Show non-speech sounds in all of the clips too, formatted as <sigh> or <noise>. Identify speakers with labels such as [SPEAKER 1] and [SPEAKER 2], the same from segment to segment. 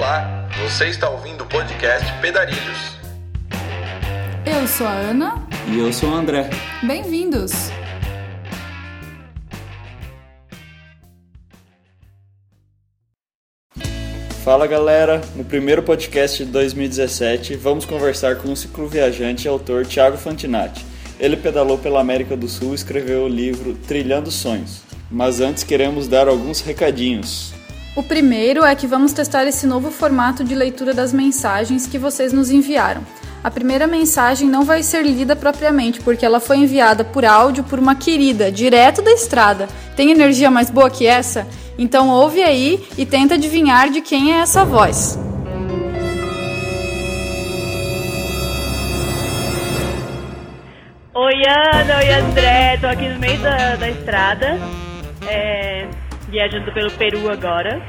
[SPEAKER 1] Olá, você está ouvindo o podcast Pedarilhos.
[SPEAKER 2] Eu sou a Ana.
[SPEAKER 3] E eu sou o André.
[SPEAKER 2] Bem-vindos!
[SPEAKER 3] Fala galera, no primeiro podcast de 2017 vamos conversar com o cicloviajante e autor Thiago Fantinatti. Ele pedalou pela América do Sul e escreveu o livro Trilhando Sonhos. Mas antes queremos dar alguns recadinhos.
[SPEAKER 2] O primeiro é que vamos testar esse novo formato de leitura das mensagens que vocês nos enviaram. A primeira mensagem não vai ser lida propriamente, porque ela foi enviada por áudio por uma querida, direto da estrada. Tem energia mais boa que essa? Então ouve aí e tenta adivinhar de quem é essa voz.
[SPEAKER 4] Oi Ana, oi André, tô aqui no meio da, da estrada, é, viajando pelo Peru agora.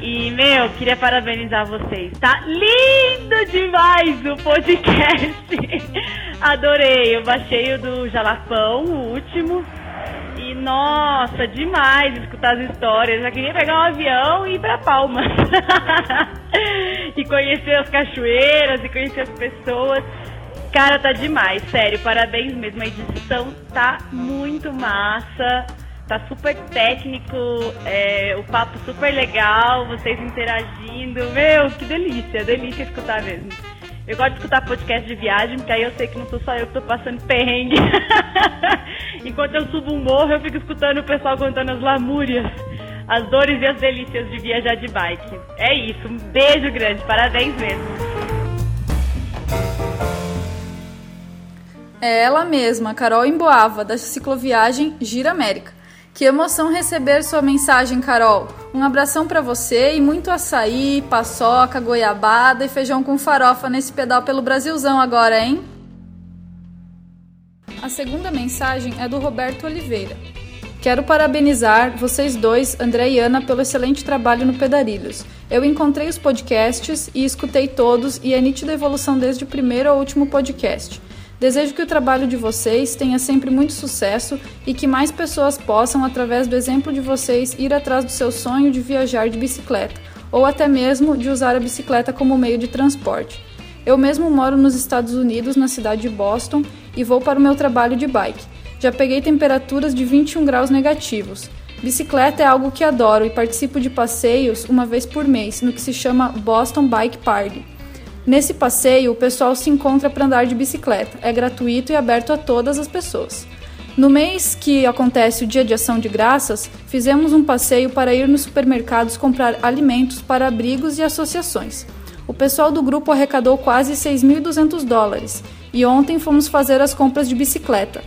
[SPEAKER 4] E, meu, queria parabenizar vocês. Tá lindo demais o podcast! <laughs> Adorei, eu baixei o do Jalapão, o último. E, nossa, demais escutar as histórias. Já queria pegar um avião e ir pra Palmas. <laughs> e conhecer as cachoeiras e conhecer as pessoas. Cara, tá demais, sério, parabéns mesmo. A edição tá muito massa, tá super técnico, é, o papo super legal, vocês interagindo. Meu, que delícia, delícia escutar mesmo. Eu gosto de escutar podcast de viagem, porque aí eu sei que não sou só eu que tô passando perrengue. <laughs> Enquanto eu subo um morro, eu fico escutando o pessoal contando as lamúrias, as dores e as delícias de viajar de bike. É isso, um beijo grande, parabéns mesmo.
[SPEAKER 2] É ela mesma, Carol Emboava, da cicloviagem Gira América. Que emoção receber sua mensagem, Carol. Um abração para você e muito açaí, paçoca, goiabada e feijão com farofa nesse pedal pelo Brasilzão agora, hein? A segunda mensagem é do Roberto Oliveira. Quero parabenizar vocês dois, André e Ana, pelo excelente trabalho no Pedarilhos. Eu encontrei os podcasts e escutei todos e é nítida evolução desde o primeiro ao último podcast. Desejo que o trabalho de vocês tenha sempre muito sucesso e que mais pessoas possam, através do exemplo de vocês, ir atrás do seu sonho de viajar de bicicleta, ou até mesmo de usar a bicicleta como meio de transporte. Eu mesmo moro nos Estados Unidos, na cidade de Boston, e vou para o meu trabalho de bike. Já peguei temperaturas de 21 graus negativos. Bicicleta é algo que adoro e participo de passeios uma vez por mês, no que se chama Boston Bike Party. Nesse passeio, o pessoal se encontra para andar de bicicleta. É gratuito e aberto a todas as pessoas. No mês que acontece o Dia de Ação de Graças, fizemos um passeio para ir nos supermercados comprar alimentos para abrigos e associações. O pessoal do grupo arrecadou quase 6.200 dólares e ontem fomos fazer as compras de bicicleta.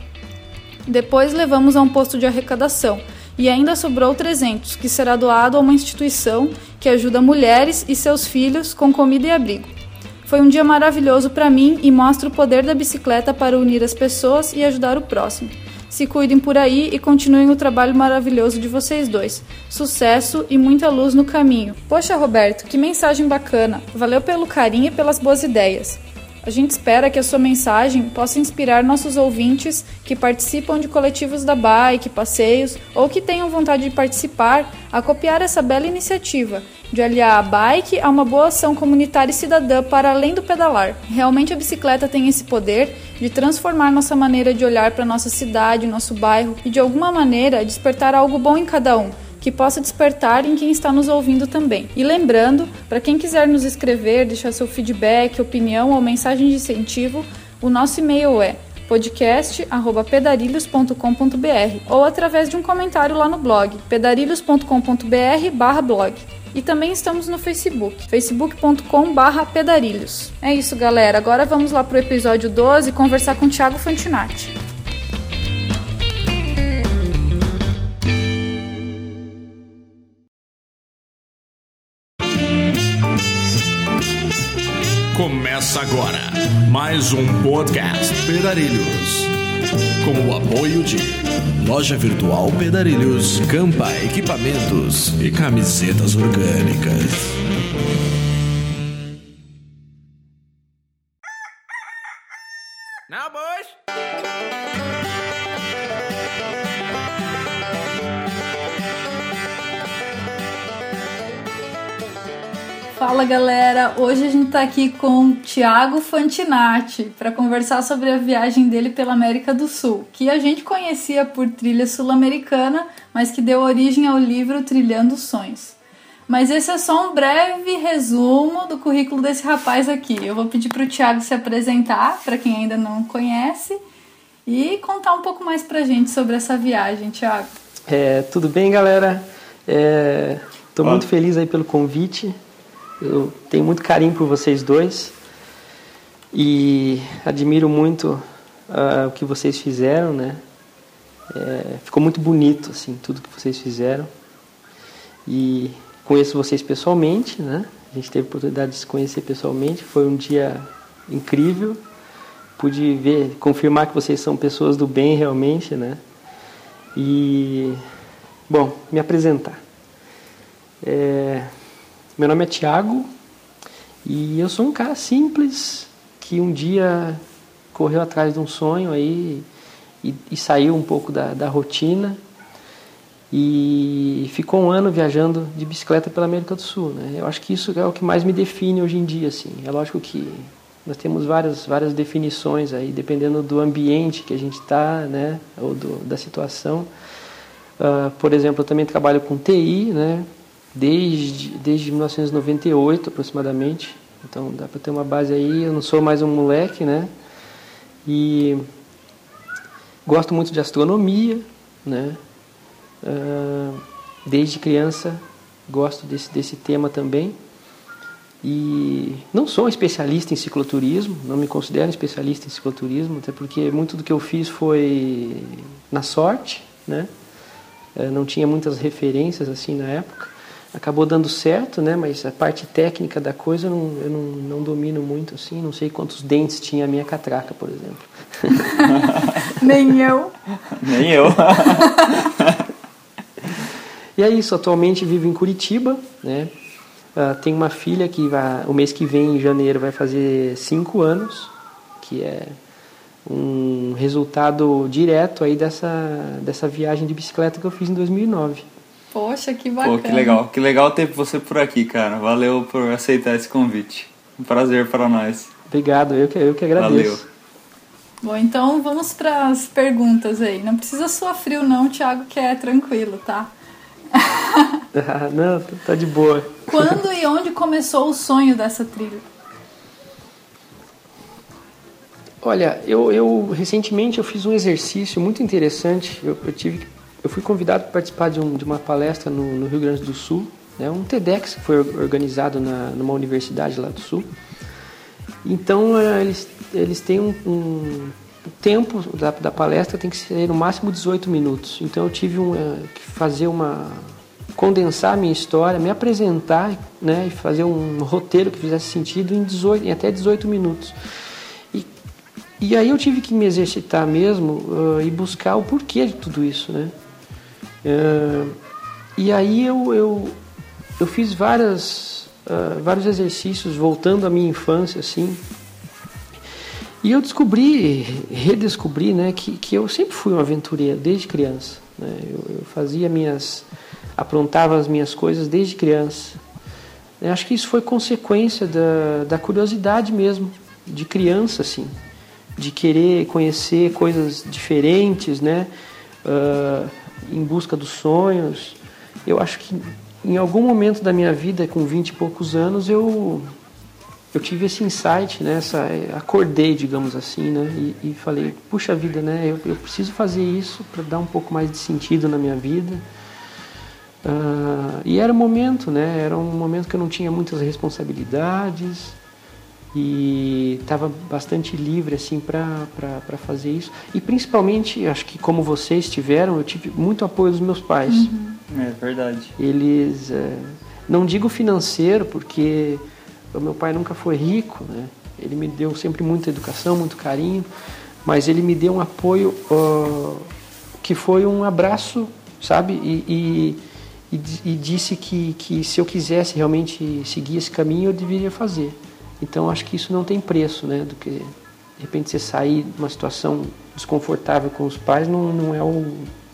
[SPEAKER 2] Depois levamos a um posto de arrecadação e ainda sobrou 300, que será doado a uma instituição que ajuda mulheres e seus filhos com comida e abrigo. Foi um dia maravilhoso para mim e mostra o poder da bicicleta para unir as pessoas e ajudar o próximo. Se cuidem por aí e continuem o trabalho maravilhoso de vocês dois. Sucesso e muita luz no caminho. Poxa, Roberto, que mensagem bacana. Valeu pelo carinho e pelas boas ideias. A gente espera que a sua mensagem possa inspirar nossos ouvintes que participam de coletivos da bike, passeios ou que tenham vontade de participar a copiar essa bela iniciativa de aliar a bike a uma boa ação comunitária e cidadã para além do pedalar. Realmente a bicicleta tem esse poder de transformar nossa maneira de olhar para nossa cidade, nosso bairro e de alguma maneira despertar algo bom em cada um. Que possa despertar em quem está nos ouvindo também. E lembrando, para quem quiser nos escrever, deixar seu feedback, opinião ou mensagem de incentivo, o nosso e-mail é podcast@pedarilhos.com.br ou através de um comentário lá no blog pedarilhos.com.br/blog. E também estamos no Facebook, facebook.com.br pedarilhos. É isso, galera. Agora vamos lá pro episódio 12 conversar com o Thiago Fantinatti.
[SPEAKER 5] Começa agora mais um podcast Pedarilhos. Com o apoio de Loja Virtual Pedarilhos, Campa Equipamentos e Camisetas Orgânicas.
[SPEAKER 2] Fala galera, hoje a gente está aqui com Thiago Fantinati para conversar sobre a viagem dele pela América do Sul, que a gente conhecia por trilha sul-americana, mas que deu origem ao livro Trilhando Sonhos. Mas esse é só um breve resumo do currículo desse rapaz aqui. Eu vou pedir para o Thiago se apresentar, para quem ainda não conhece, e contar um pouco mais para a gente sobre essa viagem, Thiago.
[SPEAKER 6] É, tudo bem, galera? Estou é, muito feliz aí pelo convite. Eu tenho muito carinho por vocês dois e admiro muito uh, o que vocês fizeram, né? É, ficou muito bonito, assim, tudo que vocês fizeram. E conheço vocês pessoalmente, né? A gente teve a oportunidade de se conhecer pessoalmente. Foi um dia incrível. Pude ver, confirmar que vocês são pessoas do bem realmente, né? E, bom, me apresentar. É, meu nome é Tiago e eu sou um cara simples que um dia correu atrás de um sonho aí e, e saiu um pouco da, da rotina e ficou um ano viajando de bicicleta pela América do Sul. Né? Eu acho que isso é o que mais me define hoje em dia. Assim. É lógico que nós temos várias, várias definições aí, dependendo do ambiente que a gente está, né, ou do, da situação. Uh, por exemplo, eu também trabalho com TI, né, desde, desde 1998 aproximadamente. Então dá para ter uma base aí. Eu não sou mais um moleque, né? E gosto muito de astronomia, né? Uh, desde criança gosto desse, desse tema também. E não sou um especialista em cicloturismo, não me considero especialista em cicloturismo, até porque muito do que eu fiz foi na sorte, né? Uh, não tinha muitas referências assim na época acabou dando certo, né? Mas a parte técnica da coisa eu não, eu não, não domino muito assim. Não sei quantos dentes tinha a minha catraca, por exemplo. <laughs>
[SPEAKER 2] Nem eu.
[SPEAKER 3] Nem eu.
[SPEAKER 6] e é isso. Atualmente vivo em Curitiba, né? Uh, tenho uma filha que vai, o mês que vem, em janeiro, vai fazer cinco anos, que é um resultado direto aí dessa, dessa viagem de bicicleta que eu fiz em 2009.
[SPEAKER 2] Poxa, que bacana.
[SPEAKER 3] Pô, que legal. Que legal ter você por aqui, cara. Valeu por aceitar esse convite. Um prazer para nós.
[SPEAKER 6] Obrigado, eu que, eu que agradeço. Valeu.
[SPEAKER 2] Bom, então vamos para as perguntas aí. Não precisa suar frio não, Thiago, que é tranquilo, tá?
[SPEAKER 6] ah, <laughs> não, tá de boa.
[SPEAKER 2] Quando e onde começou o sonho dessa trilha?
[SPEAKER 6] Olha, eu, eu recentemente eu fiz um exercício muito interessante. Eu, eu tive eu fui convidado para participar de, um, de uma palestra no, no, Rio Grande do Sul, né, um TEDx que foi organizado na, numa universidade lá do Sul. Então eh, eles, eles têm um, um o tempo da, da, palestra tem que ser no máximo 18 minutos. Então eu tive um, uh, que fazer uma condensar a minha história, me apresentar, né, e fazer um roteiro que fizesse sentido em 18, em até 18 minutos. E, e aí eu tive que me exercitar mesmo uh, e buscar o porquê de tudo isso, né? É, e aí eu, eu, eu fiz várias, uh, vários exercícios voltando à minha infância, assim. E eu descobri, redescobri, né, que, que eu sempre fui um aventureiro, desde criança. Né? Eu, eu fazia minhas, aprontava as minhas coisas desde criança. Eu acho que isso foi consequência da, da curiosidade mesmo, de criança, assim. De querer conhecer coisas diferentes, né? Uh, em busca dos sonhos. Eu acho que em algum momento da minha vida, com 20 e poucos anos, eu eu tive esse insight, né? Essa, acordei, digamos assim, né? E, e falei, puxa vida, né? Eu, eu preciso fazer isso para dar um pouco mais de sentido na minha vida. Uh, e era o momento, né? Era um momento que eu não tinha muitas responsabilidades e estava bastante livre assim para fazer isso. E principalmente acho que como vocês tiveram eu tive muito apoio dos meus pais.
[SPEAKER 3] Uhum. é verdade.
[SPEAKER 6] Eles é, não digo financeiro porque o meu pai nunca foi rico né? Ele me deu sempre muita educação muito carinho mas ele me deu um apoio uh, que foi um abraço sabe? E, e, e, e disse que, que se eu quisesse realmente seguir esse caminho eu deveria fazer então acho que isso não tem preço, né? Do que de repente você sair de uma situação desconfortável com os pais não, não é o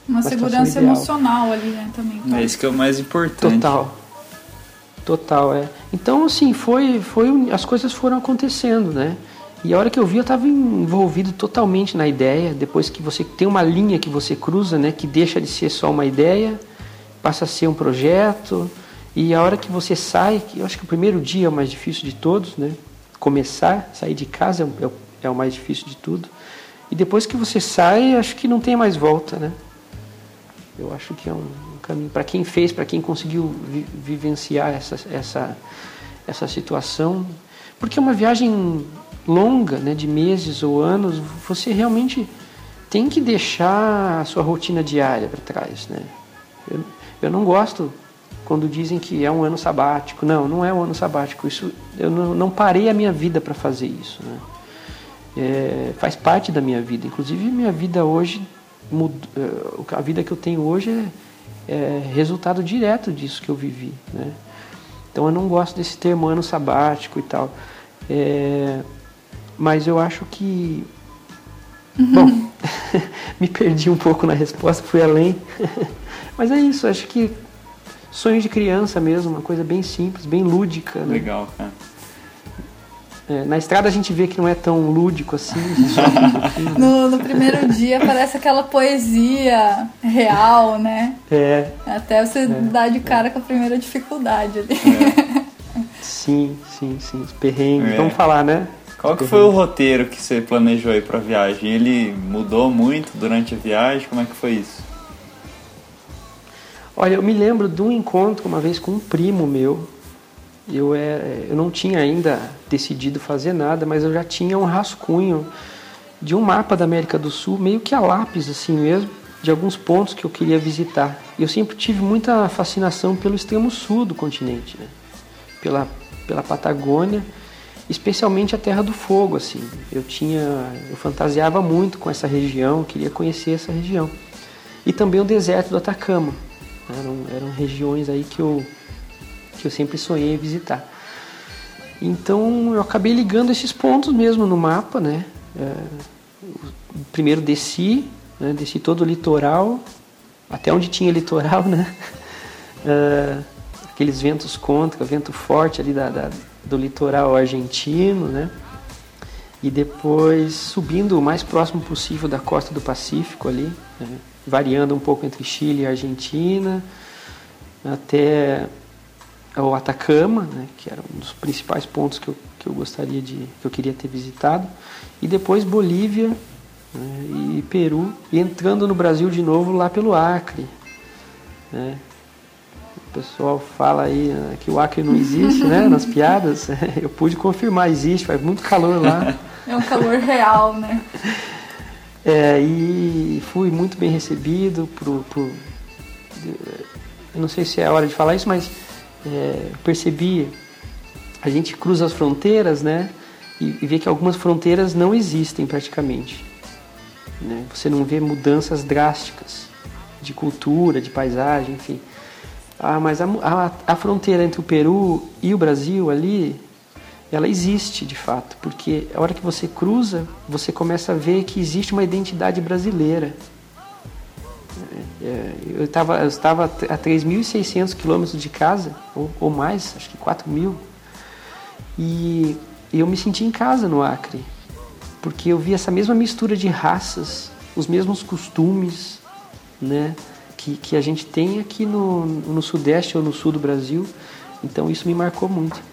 [SPEAKER 2] uma, uma segurança emocional ali, né? Também.
[SPEAKER 3] É isso que é o mais importante.
[SPEAKER 6] Total. Total, é. Então, assim, foi, foi, as coisas foram acontecendo, né? E a hora que eu vi, eu estava envolvido totalmente na ideia. Depois que você tem uma linha que você cruza, né, que deixa de ser só uma ideia, passa a ser um projeto. E a hora que você sai, eu acho que o primeiro dia é o mais difícil de todos, né? Começar, sair de casa é o, é o mais difícil de tudo. E depois que você sai, acho que não tem mais volta, né? Eu acho que é um caminho para quem fez, para quem conseguiu vi vivenciar essa, essa, essa situação, porque é uma viagem longa, né, de meses ou anos, você realmente tem que deixar a sua rotina diária para trás, né? Eu, eu não gosto quando dizem que é um ano sabático. Não, não é um ano sabático. Isso, eu não, não parei a minha vida para fazer isso. Né? É, faz parte da minha vida. Inclusive, minha vida hoje, é, a vida que eu tenho hoje é, é resultado direto disso que eu vivi. Né? Então, eu não gosto desse termo ano sabático e tal. É, mas eu acho que. Uhum. Bom, <laughs> me perdi um pouco na resposta, fui além. <laughs> mas é isso, acho que sonho de criança mesmo, uma coisa bem simples, bem lúdica. Né?
[SPEAKER 3] Legal, cara.
[SPEAKER 6] É, na estrada a gente vê que não é tão lúdico assim.
[SPEAKER 2] Um no, no, primeiro dia parece aquela poesia real, né?
[SPEAKER 6] É.
[SPEAKER 2] Até você é, dar de cara é. com a primeira dificuldade ali.
[SPEAKER 6] É. Sim, sim, sim. Os perrengues. É. Vamos falar, né?
[SPEAKER 3] Qual que foi o roteiro que você planejou aí pra viagem? Ele mudou muito durante a viagem? Como é que foi isso?
[SPEAKER 6] Olha, eu me lembro de um encontro uma vez com um primo meu. Eu, é, eu não tinha ainda decidido fazer nada, mas eu já tinha um rascunho de um mapa da América do Sul, meio que a lápis assim mesmo, de alguns pontos que eu queria visitar. Eu sempre tive muita fascinação pelo extremo sul do continente, né? pela, pela Patagônia, especialmente a Terra do Fogo. Assim, eu tinha, eu fantasiava muito com essa região, queria conhecer essa região, e também o deserto do Atacama. Eram, eram regiões aí que eu, que eu sempre sonhei visitar. Então eu acabei ligando esses pontos mesmo no mapa, né? É, primeiro desci, né? desci todo o litoral, até onde tinha litoral, né? <laughs> É, aqueles ventos contra, vento forte ali da, da, do litoral argentino, né? E depois subindo o mais próximo possível da costa do Pacífico ali, né? Variando um pouco entre Chile e Argentina, até o Atacama, né, que era um dos principais pontos que eu, que eu gostaria de, que eu queria ter visitado, e depois Bolívia né, e Peru, e entrando no Brasil de novo lá pelo Acre. Né. O pessoal fala aí né, que o Acre não existe, né, nas <laughs> piadas. <laughs> Eu pude confirmar, existe, faz muito calor lá.
[SPEAKER 2] É um calor real, né? <laughs>
[SPEAKER 6] É, e fui muito bem recebido por, por, eu não sei se é a hora de falar isso, mas é, percebi a gente cruza as fronteiras, né? E, e vê que algumas fronteiras não existem praticamente. Né? Você não vê mudanças drásticas de cultura, de paisagem, enfim. Ah, mas a, a, a fronteira entre o Peru e o Brasil ali ela existe de fato, porque a hora que você cruza, você começa a ver que existe uma identidade brasileira. É, é, eu, tava, eu estava a 3.600 quilômetros de casa, ou, ou, mais, acho que 4.000, e eu me senti em casa no Acre, porque eu vi essa mesma mistura de raças, os mesmos costumes, né, que, que a gente tem aqui no, no Sudeste ou no Sul do Brasil, então isso me marcou muito.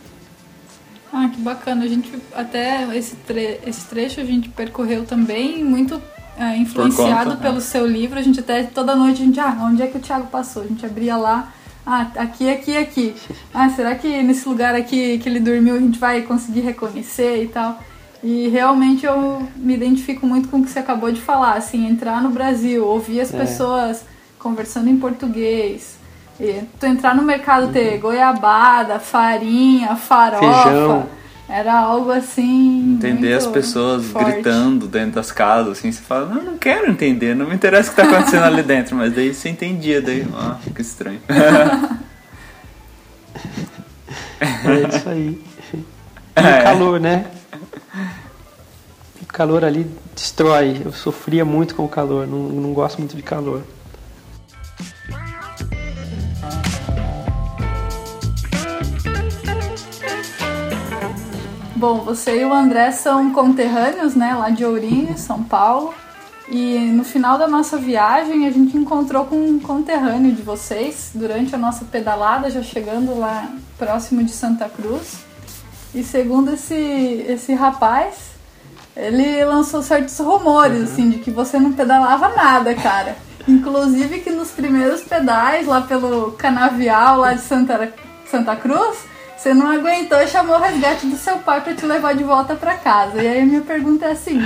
[SPEAKER 2] Ah, que bacana. A gente até esse, tre esse trecho a gente percorreu também muito é, influenciado conta, pelo né? seu livro. A gente até toda noite a gente, ah, onde é que o Thiago passou? A gente abria lá, ah, aqui, aqui, aqui. Ah, será que nesse lugar aqui que ele dormiu a gente vai conseguir reconhecer e tal? E realmente eu me identifico muito com o que você acabou de falar, assim, entrar no Brasil, ouvir as é. pessoas conversando em português, e tu entrar no mercado uhum. ter goiabada, farinha, farofa. Feijão. Era algo assim.
[SPEAKER 3] Entender as pessoas forte. gritando dentro das casas, assim, você fala, não, não quero entender, não me interessa o que está acontecendo ali dentro, mas daí você entendia, daí, <laughs> ah, fica estranho.
[SPEAKER 6] é isso aí. <laughs> E é. o calor, né? O calor ali destrói. Eu sofria muito com o calor, não, não gosto muito de calor.
[SPEAKER 2] Bom, você e o André são conterrâneos, né? Lá de Ourinho, São Paulo. E no final da nossa viagem a gente encontrou com um conterrâneo de vocês durante a nossa pedalada, já chegando lá próximo de Santa Cruz. E segundo esse, esse rapaz, ele lançou certos rumores, uhum. assim, de que você não pedalava nada, cara. Inclusive que nos primeiros pedais, lá pelo canavial lá de Santa, Santa Cruz, você não aguentou e chamou o resgate do seu pai para te levar de volta para casa. E aí a minha pergunta é assim: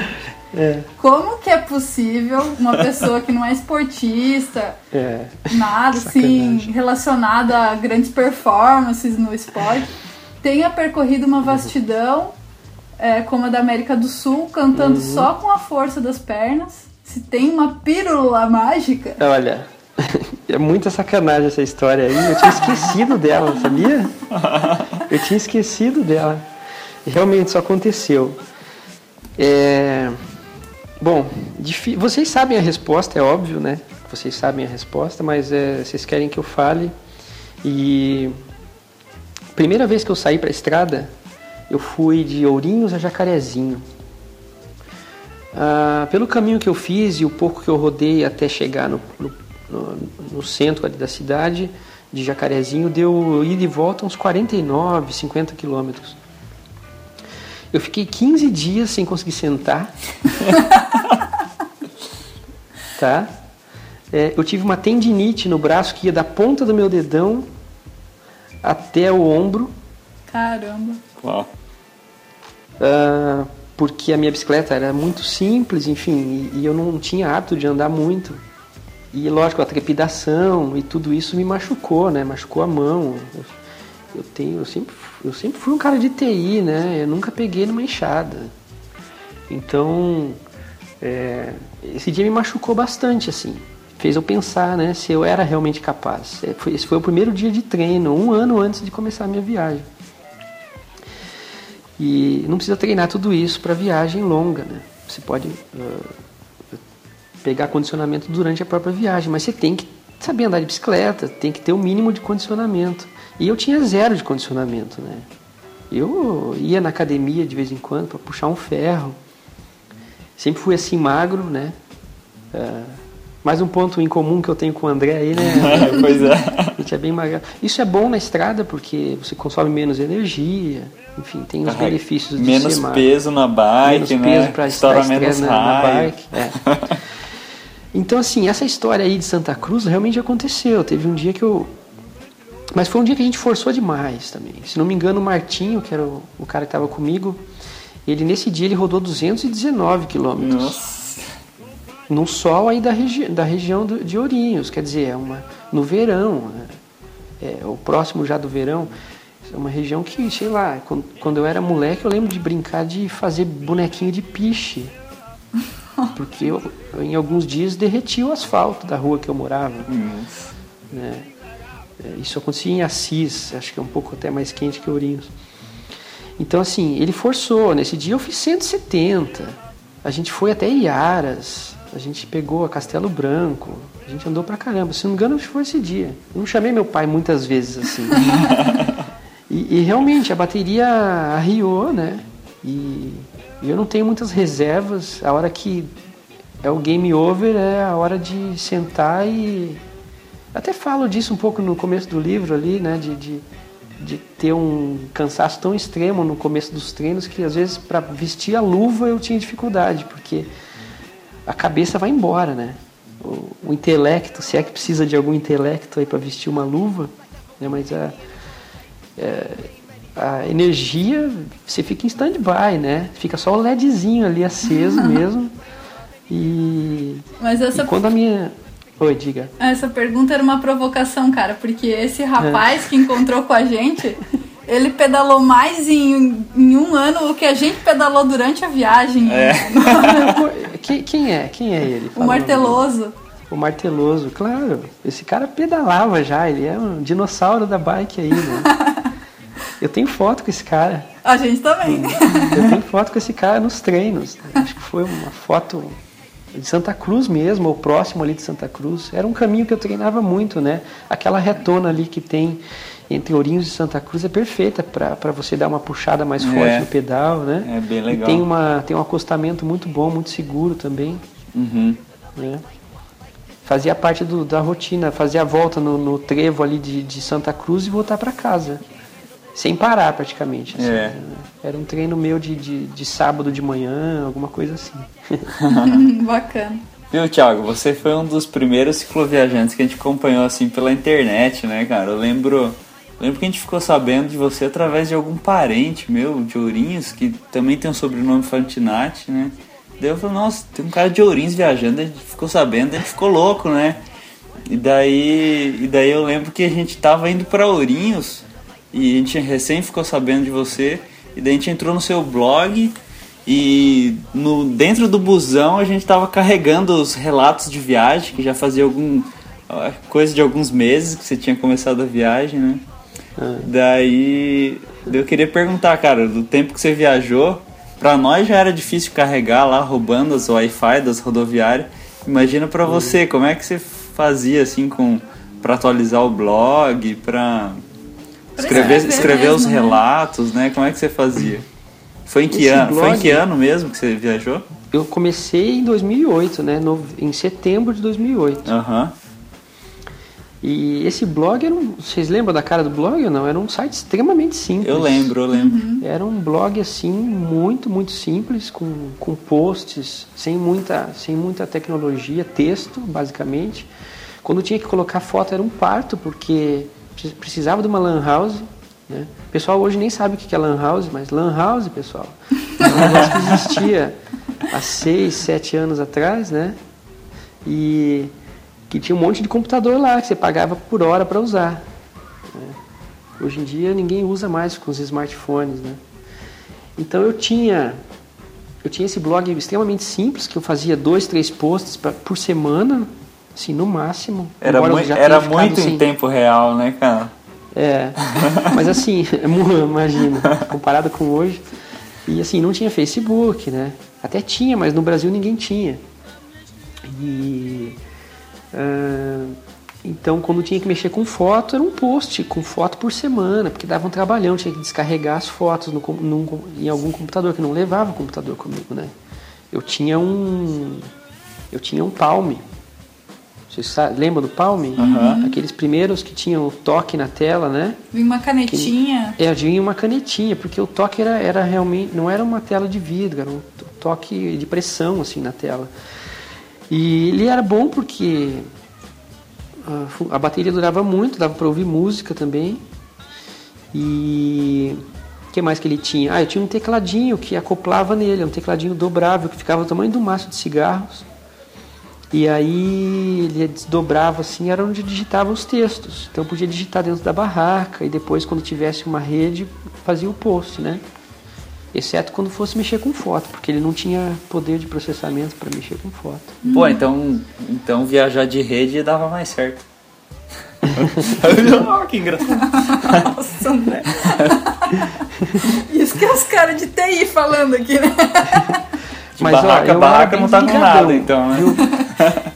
[SPEAKER 2] é. como que é possível uma pessoa que não é esportista, é. nada assim relacionado a grandes performances no esporte, tenha percorrido uma vastidão é, como a da América do Sul, cantando uhum. só com a força das pernas? Se tem uma pílula mágica?
[SPEAKER 6] Olha, é muita sacanagem essa história aí. Eu tinha esquecido dela, sabia? Eu tinha esquecido dela. Realmente isso aconteceu. É... Bom, vocês sabem a resposta, é óbvio, né? Vocês sabem a resposta, mas é, vocês querem que eu fale. E primeira vez que eu saí para a estrada, eu fui de Ourinhos a Jacarezinho. Ah, pelo caminho que eu fiz e o pouco que eu rodei até chegar no, no, no, no centro da cidade de Jacarezinho, deu ida e volta uns 49, 50 quilômetros. Eu fiquei 15 dias sem conseguir sentar. <laughs> tá? É, eu tive uma tendinite no braço que ia da ponta do meu dedão até o ombro.
[SPEAKER 2] Caramba.
[SPEAKER 3] Uau.
[SPEAKER 6] Uh, porque a minha bicicleta era muito simples, enfim, e, e, eu não tinha hábito de andar muito. E lógico, a trepidação e tudo isso me machucou, né? Machucou a mão. Eu, tenho, eu sempre, eu sempre fui um cara de TI, né? Eu nunca peguei numa enxada. Então, é, esse dia me machucou bastante, assim. Fez eu pensar, né? Se eu era realmente capaz. É, esse foi o primeiro dia de treino, um ano antes de começar a minha viagem. E não precisa treinar tudo isso para viagem longa, né? Você pode uh, pegar condicionamento durante a própria viagem, mas você tem que saber andar de bicicleta, tem que ter o um mínimo de condicionamento. E eu tinha zero de condicionamento, né? Eu ia na academia de vez em quando para puxar um ferro. Sempre fui assim magro, né? Uh, mais um ponto em comum que eu tenho com o André aí, né? <laughs>
[SPEAKER 3] pois é.
[SPEAKER 6] A gente é bem magro. Isso é bom na estrada porque você consome menos energia, enfim, tem os benefícios
[SPEAKER 3] de Menos peso na bike, menos né? peso
[SPEAKER 6] para estar menos na, na bike. É. <laughs> então, assim, essa história aí de Santa Cruz realmente aconteceu. Teve um dia que eu. Mas foi um dia que a gente forçou demais também. Se não me engano, o Martinho, que era o, o cara que estava comigo, ele nesse dia ele rodou 219 quilômetros.
[SPEAKER 3] Nossa.
[SPEAKER 6] No sol aí da, regi da região do, de Ourinhos, quer dizer, é uma, no verão, né? é, o próximo já do verão. É uma região que, sei lá, quando, quando eu era moleque eu lembro de brincar de fazer bonequinho de piche. <laughs> Porque eu, em alguns dias derretia o asfalto da rua que eu morava. Né? É, isso acontecia em Assis, acho que é um pouco até mais quente que Ourinhos. Então, assim, ele forçou. Nesse dia eu fiz 170. A gente foi até Iaras. A gente pegou a Castelo Branco. A gente andou pra caramba. Se não me engano, foi esse dia. Eu não chamei meu pai muitas vezes assim. <laughs> E, e, realmente a bateria arriou, né? E, e, eu não tenho muitas reservas. A hora que é o game over é a hora de sentar e. Até falo disso um pouco no começo do livro ali, né? De, de, de ter um cansaço tão extremo no começo dos treinos que às vezes para vestir a luva eu tinha dificuldade, porque a cabeça vai embora, né? O, o intelecto, se é que precisa de algum intelecto aí para vestir uma luva, né? Mas a é, a energia você fica em stand-by, né? Fica só o LEDzinho ali aceso <laughs> mesmo. E,
[SPEAKER 2] Mas essa
[SPEAKER 6] e quando a minha Oi, diga.
[SPEAKER 2] Essa pergunta era uma provocação, cara, porque esse rapaz é. que encontrou com a gente, ele pedalou mais em, em um ano do que a gente pedalou durante a viagem.
[SPEAKER 3] É. <laughs>
[SPEAKER 6] quem, quem é? Quem é ele?
[SPEAKER 2] O Marteloso.
[SPEAKER 6] O Marteloso, claro. Esse cara pedalava já, ele é um dinossauro da bike aí, né? <laughs> Eu tenho foto com esse cara.
[SPEAKER 2] A gente também.
[SPEAKER 6] Eu tenho foto com esse cara nos treinos. Acho que foi uma foto de Santa Cruz mesmo, ou próximo ali de Santa Cruz. Era um caminho que eu treinava muito, né? Aquela retona ali que tem entre Ourinhos e Santa Cruz é perfeita para você dar uma puxada mais forte
[SPEAKER 3] É.
[SPEAKER 6] no pedal, né?
[SPEAKER 3] É bem legal.
[SPEAKER 6] E tem, uma, tem um acostamento muito bom, muito seguro também.
[SPEAKER 3] Uhum.
[SPEAKER 6] né? Fazia parte do- da rotina, fazia a volta no, no trevo ali de, de Santa Cruz e voltar para casa. Sem parar praticamente. assim,
[SPEAKER 3] É.
[SPEAKER 6] né? Era um treino meu de, de, de sábado de manhã, alguma coisa assim. <laughs> <laughs>
[SPEAKER 2] Bacana.
[SPEAKER 3] Viu, Thiago? Você foi um dos primeiros cicloviajantes que a gente acompanhou assim pela internet, né, cara? Eu lembro, lembro que a gente ficou sabendo de você através de algum parente meu, de Ourinhos, que também tem o sobrenome Fantinati, né? Daí eu falei, nossa, tem um cara de Ourinhos viajando, a gente ficou sabendo, a gente ficou louco, né? E daí, e daí eu lembro que a gente tava indo pra Ourinhos e a gente recém ficou sabendo de você, e daí a gente entrou no seu blog e no, dentro do busão a gente tava carregando os relatos de viagem, que já fazia algum coisa de alguns meses que você tinha começado a viagem, né? Daí eu queria perguntar, cara, do tempo que você viajou, pra nós já era difícil carregar lá, roubando as Wi-Fi das rodoviárias. Imagina pra você, como é que você fazia assim com para atualizar o blog, Pra escrever,
[SPEAKER 2] escrever
[SPEAKER 3] escrever os
[SPEAKER 2] mesmo, né?
[SPEAKER 3] relatos, né? Como é que você fazia? Foi em que
[SPEAKER 6] Esse
[SPEAKER 3] ano? Foi em
[SPEAKER 6] blog-
[SPEAKER 3] que ano mesmo que você viajou?
[SPEAKER 6] Eu comecei em 2008, né? no- em setembro de 2008.
[SPEAKER 3] Aham.
[SPEAKER 6] E esse blog era um. Vocês lembram da cara do blog ou não? Era um site extremamente simples.
[SPEAKER 3] Eu lembro, eu lembro.
[SPEAKER 6] Era um blog assim muito, muito simples, com, com posts, sem muita, sem muita tecnologia, texto, basicamente. Quando tinha que colocar foto era um parto, porque precisava de uma lan house. Né? O pessoal hoje nem sabe o que é lan house, mas lan house, pessoal, é um negócio que existia há seis, sete anos atrás, né? E que tinha um monte de computador lá que você pagava por hora para usar. né? Hoje em dia ninguém usa mais com os smartphones, né? Então eu tinha eu tinha esse blog extremamente simples que eu fazia dois, três posts pra- por semana, assim no máximo.
[SPEAKER 3] Era,
[SPEAKER 6] embora eu
[SPEAKER 3] mui-
[SPEAKER 6] já
[SPEAKER 3] era
[SPEAKER 6] ficado
[SPEAKER 3] muito em tempo real, né, cara?
[SPEAKER 6] é, mas assim, <laughs> é imagina, comparado com hoje. E assim, não tinha Facebook, né? Até tinha, mas no Brasil ninguém tinha. E. ah, então, quando tinha que mexer com foto, era um post com foto por semana, porque dava um trabalhão, tinha que descarregar as fotos no, num em algum computador, que não levava o computador comigo, né? Eu tinha um. Eu tinha um Palm. Vocês lembram do Palm? Aqueles primeiros que tinham o toque na tela, né?
[SPEAKER 2] Vim uma canetinha.
[SPEAKER 6] É, vinha uma canetinha, porque o toque era, era realmente. não era uma tela de vidro, era um to- toque de pressão assim na tela. E ele era bom porque a, fu- a bateria durava muito, dava para ouvir música também. E o que mais que ele tinha? Ah, eu tinha um tecladinho que acoplava nele, um tecladinho dobrável que ficava do tamanho do maço de cigarros. E aí ele desdobrava assim, era onde digitava os textos. Então eu podia digitar dentro da barraca e depois quando tivesse uma rede fazia o post, né? Exceto quando fosse mexer com foto, porque ele não tinha poder de processamento para mexer com foto.
[SPEAKER 3] Pô, então, então viajar de rede dava mais certo. Ah, <laughs> que engraçado.
[SPEAKER 2] Nossa, André. Isso que é os caras de TI falando aqui, né? <laughs>
[SPEAKER 3] De
[SPEAKER 6] Mas, ó,
[SPEAKER 3] barraca,
[SPEAKER 6] eu
[SPEAKER 3] barraca
[SPEAKER 6] era bem
[SPEAKER 3] não tá com
[SPEAKER 6] desligadão,
[SPEAKER 3] nada, então, né?
[SPEAKER 6] viu? <laughs>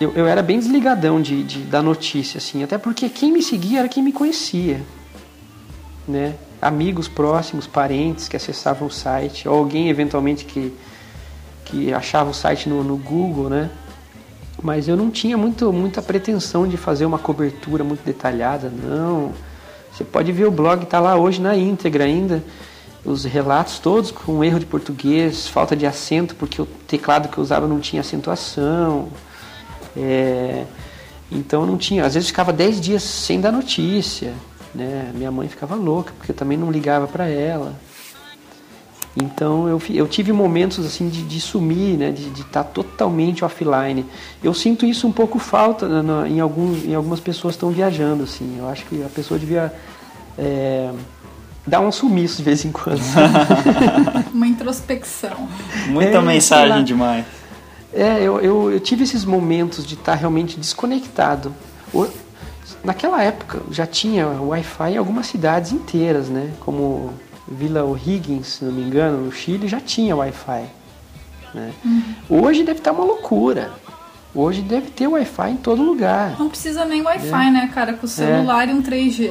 [SPEAKER 6] Eu, eu era bem desligadão de, de- da notícia, assim, até porque quem me seguia era quem me conhecia, né? Amigos próximos, parentes que acessavam o site, ou alguém eventualmente que, que achava o site no, no Google, né? Mas eu não tinha muito, muita pretensão de fazer uma cobertura muito detalhada, não. Você pode ver o blog, tá lá hoje na íntegra ainda. Os relatos todos com erro de português, falta de acento, porque o teclado que eu usava não tinha acentuação. É, então não tinha. Às vezes ficava 10 dias sem dar notícia. Né? Minha mãe ficava louca, porque eu também não ligava para ela. Então eu, eu tive momentos assim de, de sumir, né, de estar totalmente offline. Eu sinto isso um pouco falta na- na- em, em algumas pessoas que estão viajando. Assim. Eu acho que a pessoa devia é, dar um sumiço de vez em quando. <laughs>
[SPEAKER 2] Uma introspecção.
[SPEAKER 3] Muita
[SPEAKER 6] É,
[SPEAKER 3] mensagem demais.
[SPEAKER 6] É, eu, eu, eu tive esses momentos de estar realmente desconectado. O- naquela época já tinha Wi-Fi em algumas cidades inteiras, né? Como Vila O'Higgins, se não me engano, no Chile, já tinha Wi-Fi. Né? Uhum. Hoje deve estar uma loucura. Hoje deve ter Wi-Fi em todo lugar.
[SPEAKER 2] Não precisa nem Wi-Fi, é. né, cara? Com o celular é. e um 3G.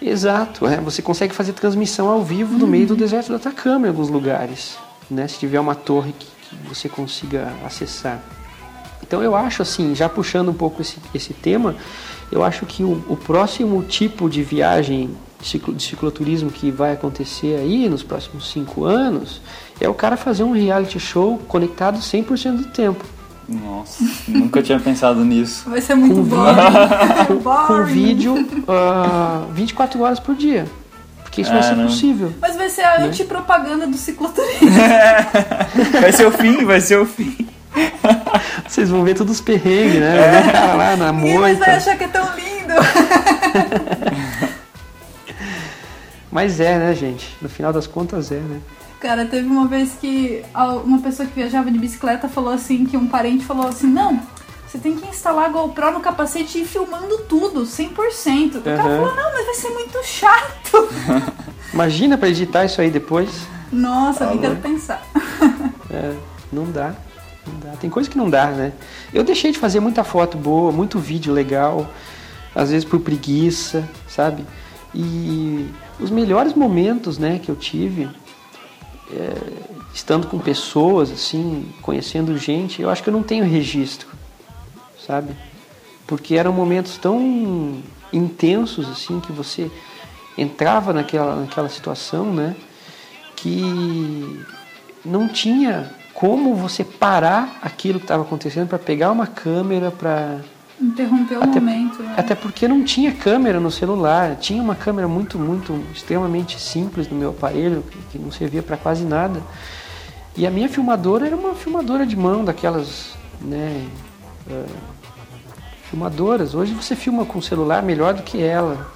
[SPEAKER 6] Exato, é. você consegue fazer transmissão ao vivo uhum. no meio do deserto do Atacama em alguns lugares, né? Se tiver uma torre que, que você consiga acessar. Então eu acho assim, já puxando um pouco esse, esse tema, eu acho que o, o próximo tipo de viagem de, ciclo, de cicloturismo que vai acontecer aí nos próximos cinco anos é o cara fazer um reality show conectado 100% do tempo.
[SPEAKER 3] Nossa, nunca tinha pensado nisso.
[SPEAKER 2] Vai ser muito
[SPEAKER 6] boring. <laughs> com, vídeo uh, ah, 24 horas por dia. Porque isso é, vai ser não. possível.
[SPEAKER 2] Mas vai ser a né? antipropaganda do cicloturismo. <laughs>
[SPEAKER 3] vai ser o fim, vai ser o fim.
[SPEAKER 6] Vocês vão ver todos os perrengues, né? Vai o cara lá na moita. Ninguém
[SPEAKER 2] vai achar que é tão lindo. <laughs>
[SPEAKER 6] Mas é, né, gente? No final das contas é, né?
[SPEAKER 2] Cara, teve uma vez que uma pessoa que viajava de bicicleta falou assim, que um parente falou assim, não, você tem que instalar a GoPro no capacete e ir filmando tudo, 100%. O cara falou, não, mas vai ser muito chato. <laughs>
[SPEAKER 6] Imagina para editar isso aí depois.
[SPEAKER 2] Nossa, nem quero pensar. <laughs>
[SPEAKER 6] É, não dá. Não dá. Tem coisa que não dá, né? Eu deixei de fazer muita foto boa, muito vídeo legal, às vezes por preguiça, sabe? E os melhores momentos, né, que eu tive é, estando com pessoas, assim, conhecendo gente, eu acho que eu não tenho registro, sabe? Porque eram momentos tão intensos, assim, que você entrava naquela, naquela situação, né? Que não tinha como você parar aquilo que estava acontecendo para pegar uma câmera, para
[SPEAKER 2] Interromper o
[SPEAKER 6] até,
[SPEAKER 2] momento. Né?
[SPEAKER 6] Até porque não tinha câmera no celular. Tinha uma câmera muito, muito, extremamente simples no meu aparelho, que, que não servia para quase nada. E a minha filmadora era uma filmadora de mão, daquelas, né, uh, filmadoras. Hoje você filma com o celular melhor do que ela.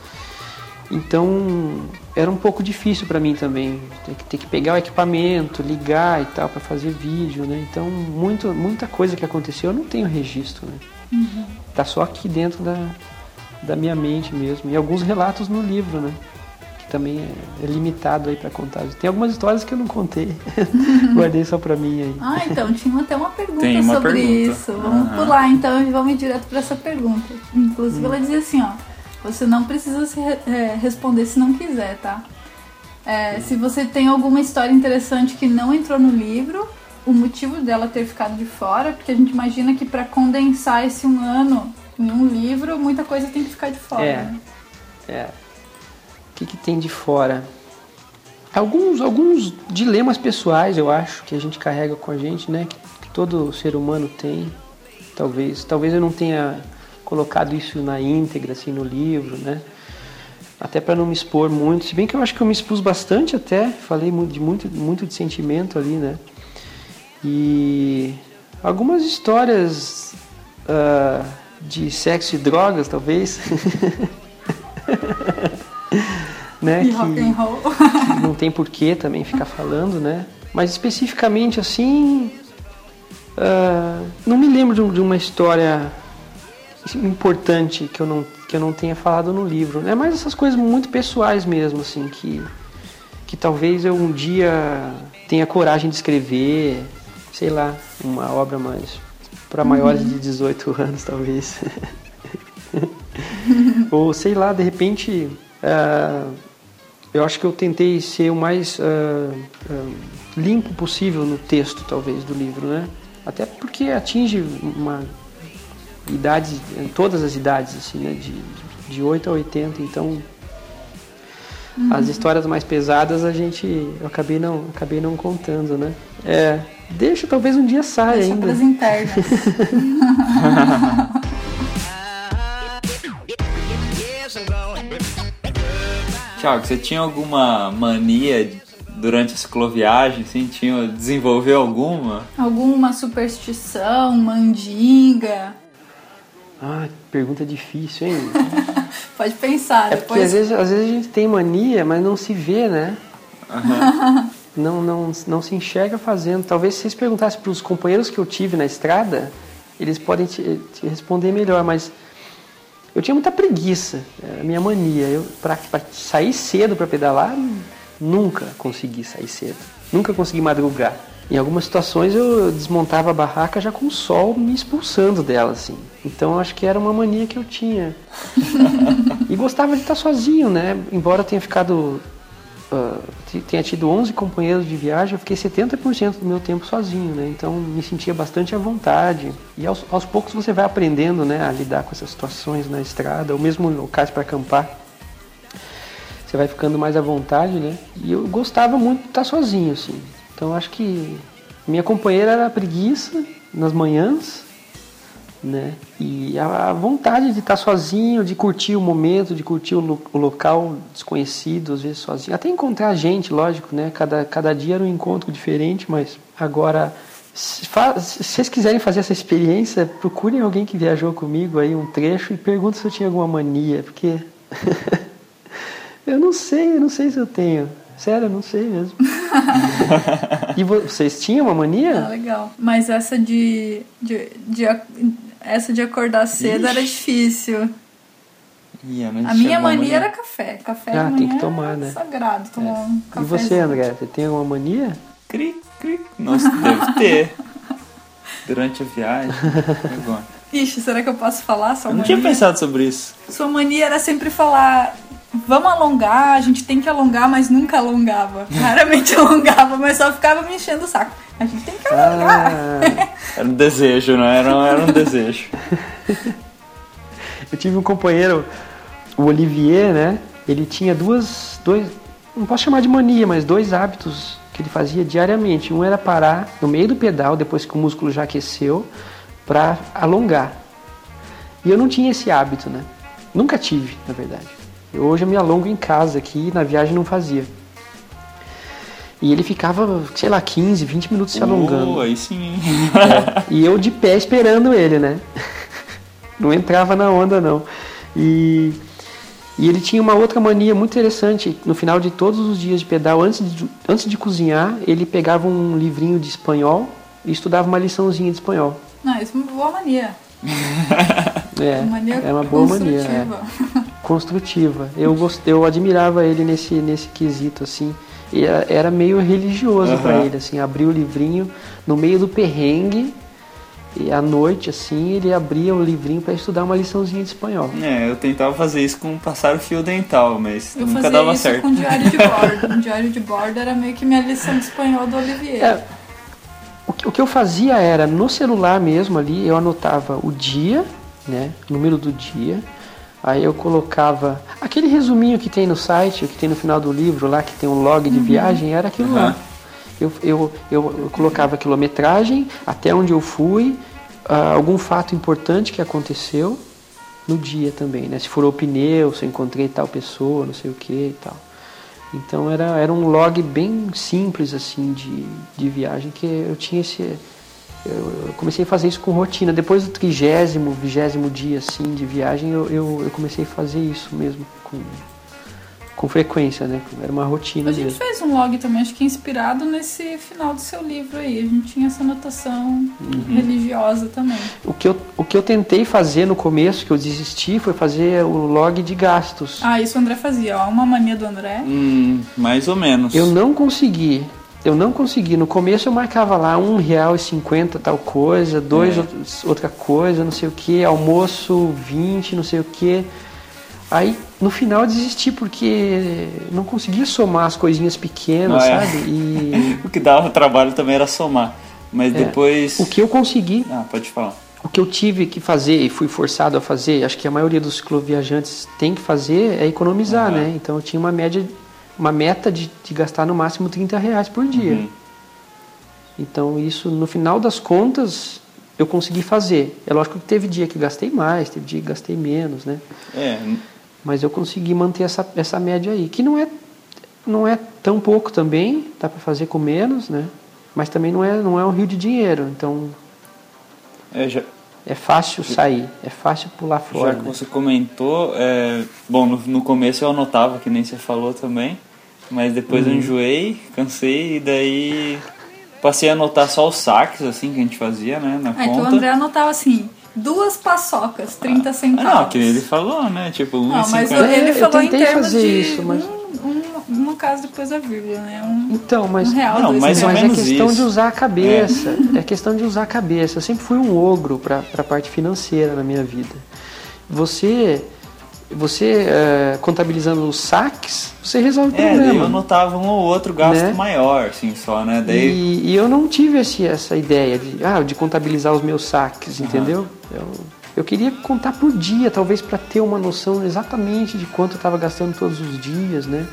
[SPEAKER 6] Então era um pouco difícil para mim também. Ter que, ter que pegar o equipamento, ligar e tal para fazer vídeo, né? Então muito, muita coisa que aconteceu eu não tenho registro, né? Uhum. Tá só aqui dentro da, da minha mente mesmo. E alguns relatos no livro, né? Que também é, é limitado aí para contar. Tem algumas histórias que eu não contei. <laughs> Guardei só para mim aí.
[SPEAKER 2] Ah, então tinha até uma pergunta uma sobre pergunta. isso. Vamos uhum. pular então e vamos ir direto para essa pergunta. Inclusive ela dizia assim, ó. Você não precisa se, é, responder se não quiser, tá? É, se você tem alguma história interessante que não entrou no livro, o motivo dela ter ficado de fora, porque a gente imagina que para condensar esse um ano em um livro, muita coisa tem que ficar de fora.
[SPEAKER 6] É.
[SPEAKER 2] Né?
[SPEAKER 6] É. O que, que tem de fora? Alguns, alguns dilemas pessoais, eu acho, que a gente carrega com a gente, né? Que, que todo ser humano tem. Talvez, talvez eu não tenha colocado isso na íntegra, assim, no livro, né? Até para não me expor muito. Se bem que eu acho que eu me expus bastante até, falei de muito, muito de sentimento ali, né? E algumas histórias uh, de sexo e drogas, talvez. <laughs> né?
[SPEAKER 2] E que, rock and roll.
[SPEAKER 6] que não tem porquê também ficar falando, né? Mas especificamente assim, uh, não me lembro de, uma história importante que eu não que eu não tenha falado no livro. É né? mais essas coisas muito pessoais mesmo, assim, que que talvez eu um dia tenha coragem de escrever, sei lá, uma obra mais para maiores uhum. de 18 <laughs> anos, talvez. <laughs> Ou sei lá, de repente, uh, eu acho que eu tentei ser o mais uh, uh, limpo possível no texto, talvez, do livro, né? Até porque atinge uma idade, todas as idades, assim, né? De, de 8 a 80, então Uhum. As histórias mais pesadas a gente eu acabei não acabei não contando, né? É, deixa talvez um dia saia
[SPEAKER 2] deixa
[SPEAKER 6] ainda.
[SPEAKER 2] Deixa internas. <laughs>
[SPEAKER 3] Tiago, você tinha alguma mania durante a cicloviagem, assim, tinha, desenvolveu alguma?
[SPEAKER 2] Alguma superstição, mandinga?
[SPEAKER 6] Ah, pergunta difícil, hein? <laughs>
[SPEAKER 2] Pode pensar.
[SPEAKER 6] É depois... porque às vezes, às vezes a gente tem mania, mas não se vê, né? Uhum. <laughs> não, não, não se enxerga fazendo. Talvez se vocês perguntassem para os companheiros que eu tive na estrada, eles podem te, te responder melhor, mas eu tinha muita preguiça, é a minha mania. Para sair cedo para pedalar, nunca consegui sair cedo. Nunca consegui madrugar. Em algumas situações eu desmontava a barraca já com o sol me expulsando dela, assim. Então acho que era uma mania que eu tinha. <laughs> e gostava de estar sozinho, né? Embora eu tenha ficado. Uh, tenha tido 11 companheiros de viagem, eu fiquei 70% do meu tempo sozinho, né? Então me sentia bastante à vontade. E aos, aos poucos você vai aprendendo, né, a lidar com essas situações na estrada, ou mesmo locais para acampar. Você vai ficando mais à vontade, né? E eu gostava muito de estar sozinho, assim. Então acho que minha companheira era a preguiça nas manhãs, né? E a, vontade de estar sozinho, de curtir o momento, de curtir o, lo, o, local desconhecido, às vezes sozinho. Até encontrar gente, lógico, né? Cada, cada dia era um encontro diferente, mas agora, se, se vocês quiserem fazer essa experiência, procurem alguém que viajou comigo aí um trecho e perguntem se eu tinha alguma mania, porque <laughs> eu não sei, eu não sei se eu tenho. Sério, eu não sei mesmo. <laughs> e vocês tinham uma mania?
[SPEAKER 2] Ah, legal. Mas essa de, de, de essa de acordar cedo Ixi. era difícil.
[SPEAKER 3] Yeah,
[SPEAKER 2] a minha mania, mania, era café. Café
[SPEAKER 6] ah, tem que tomar, né?
[SPEAKER 2] Sagrado, tomar é. um café.
[SPEAKER 6] E você, André, você tem uma mania?
[SPEAKER 3] Cri, cri. Nossa, deve ter. <laughs> Durante a viagem.
[SPEAKER 2] Ixi, será que eu posso falar sua
[SPEAKER 3] eu não
[SPEAKER 2] mania?
[SPEAKER 3] tinha pensado sobre isso.
[SPEAKER 2] Sua mania era sempre falar vamos alongar, a gente tem que alongar, mas nunca alongava. <laughs> Raramente alongava, mas só ficava me enchendo o saco. A gente tem que alongar. Ah,
[SPEAKER 3] era um desejo, não era? Era um desejo.
[SPEAKER 6] Eu tive um companheiro, o Olivier, né? Ele tinha duas, dois, não posso chamar de mania, mas dois hábitos que ele fazia diariamente. Um era parar no meio do pedal, depois que o músculo já aqueceu, para alongar. E eu não tinha esse hábito, né? Nunca tive, na verdade. Hoje eu me alongo em casa aqui, na viagem não fazia. E ele ficava, sei lá, 15, 20 minutos se alongando.
[SPEAKER 3] Oh, aí sim.
[SPEAKER 6] É, e eu de pé esperando ele, né? <laughs> Não entrava na onda, não. E, e ele tinha uma outra mania muito interessante. No final de todos os dias de pedal, antes de, antes de cozinhar, ele pegava um livrinho de espanhol e estudava uma liçãozinha de espanhol.
[SPEAKER 2] Não, isso é uma boa mania.
[SPEAKER 6] é,
[SPEAKER 2] mania
[SPEAKER 6] é uma boa mania. É construtiva. Eu gost... eu admirava ele nesse nesse quesito assim. E era meio religioso uhum. para ele assim, abrir o livrinho no meio do perrengue e à noite assim ele abria o livrinho para estudar uma liçãozinha de espanhol.
[SPEAKER 3] É, eu tentava fazer isso com passar o fio dental, mas
[SPEAKER 2] eu
[SPEAKER 3] nunca dava
[SPEAKER 2] isso
[SPEAKER 3] certo.
[SPEAKER 2] com diário de bordo. <laughs> um diário de bordo era meio que minha lição de espanhol do Olivier. É,
[SPEAKER 6] o que, o que eu fazia era no celular mesmo ali, eu anotava o dia, né, o número do dia, Aí eu colocava aquele resuminho que tem no site, que tem no final do livro lá, que tem um log de uhum. viagem, era aquilo uhum. lá. Eu, eu, eu, eu, colocava a quilometragem, até onde eu fui, uh, algum fato importante que aconteceu no dia também, né? Se furou o pneu, se eu encontrei tal pessoa, não sei o que e tal. Então era, era um log bem simples assim de, de viagem que eu tinha esse, eu comecei a fazer isso com rotina. Depois do trigésimo, vigésimo dia assim de viagem, eu, eu, eu, comecei a fazer isso mesmo com, com frequência, né? Era uma rotina.
[SPEAKER 2] A gente
[SPEAKER 6] mesmo.
[SPEAKER 2] fez um log também, acho que inspirado nesse final do seu livro aí. A gente tinha essa anotação uhum. religiosa também.
[SPEAKER 6] O que, eu, o que eu tentei fazer no começo, que eu desisti, foi fazer o log de gastos.
[SPEAKER 2] Ah, isso o André fazia, ó. Uma mania do André.
[SPEAKER 3] Hum, mais ou menos.
[SPEAKER 6] Eu não consegui eu não consegui. No começo eu marcava lá um real e cinquenta tal coisa, dois é. outra coisa, não sei o que, almoço 20, não sei o que. Aí no final eu desisti porque não conseguia somar as coisinhas pequenas, ah, sabe? E... <laughs>
[SPEAKER 3] o que dava trabalho também era somar. Mas é. depois.
[SPEAKER 6] O que eu consegui.
[SPEAKER 3] Ah, pode falar.
[SPEAKER 6] O que eu tive que fazer e fui forçado a fazer, acho que a maioria dos cicloviajantes tem que fazer, é economizar, uhum. né? Então eu tinha uma média uma meta de, de gastar no máximo 30 reais por dia. Uhum. Então isso, no final das contas, eu consegui fazer. É lógico que teve dia que gastei mais, teve dia que gastei menos, né?
[SPEAKER 3] É.
[SPEAKER 6] Mas eu consegui manter essa, essa média aí, que não é, não é tão pouco também, dá para fazer com menos, né? Mas também não é, não é um rio de dinheiro, então...
[SPEAKER 3] É, já,
[SPEAKER 6] é fácil sair, é fácil pular fora.
[SPEAKER 3] Já que né? você comentou, é, bom, no, no, começo eu anotava, que nem você falou também, mas depois uhum. eu enjoei, cansei e daí passei a anotar só os saques, assim, que a gente fazia, né, na
[SPEAKER 2] é
[SPEAKER 3] conta.
[SPEAKER 2] que o André anotava assim, duas paçocas, 30 ah, centavos.
[SPEAKER 3] Não, que ele falou, né, tipo,
[SPEAKER 2] Não, mas ele falou em termos de
[SPEAKER 6] isso, mas...
[SPEAKER 2] um, um, no caso depois da vírgula, né? Um,
[SPEAKER 6] Então, mas,
[SPEAKER 2] um real,
[SPEAKER 3] Não, mais
[SPEAKER 6] mas é questão
[SPEAKER 3] isso.
[SPEAKER 6] de usar a cabeça. É. questão de usar a cabeça. Eu sempre fui um ogro para a parte financeira na minha vida. Você, você eh, contabilizando os saques, você resolve o
[SPEAKER 3] É, daí
[SPEAKER 6] problema.
[SPEAKER 3] eu notava um ou outro gasto
[SPEAKER 6] Né?
[SPEAKER 3] maior, assim, só, né? Daí,
[SPEAKER 6] E, e eu não tive esse, essa ideia de, ah, de contabilizar os meus saques, entendeu? Eu, eu queria contar por dia, talvez para ter uma noção exatamente de quanto eu estava gastando todos os dias, né?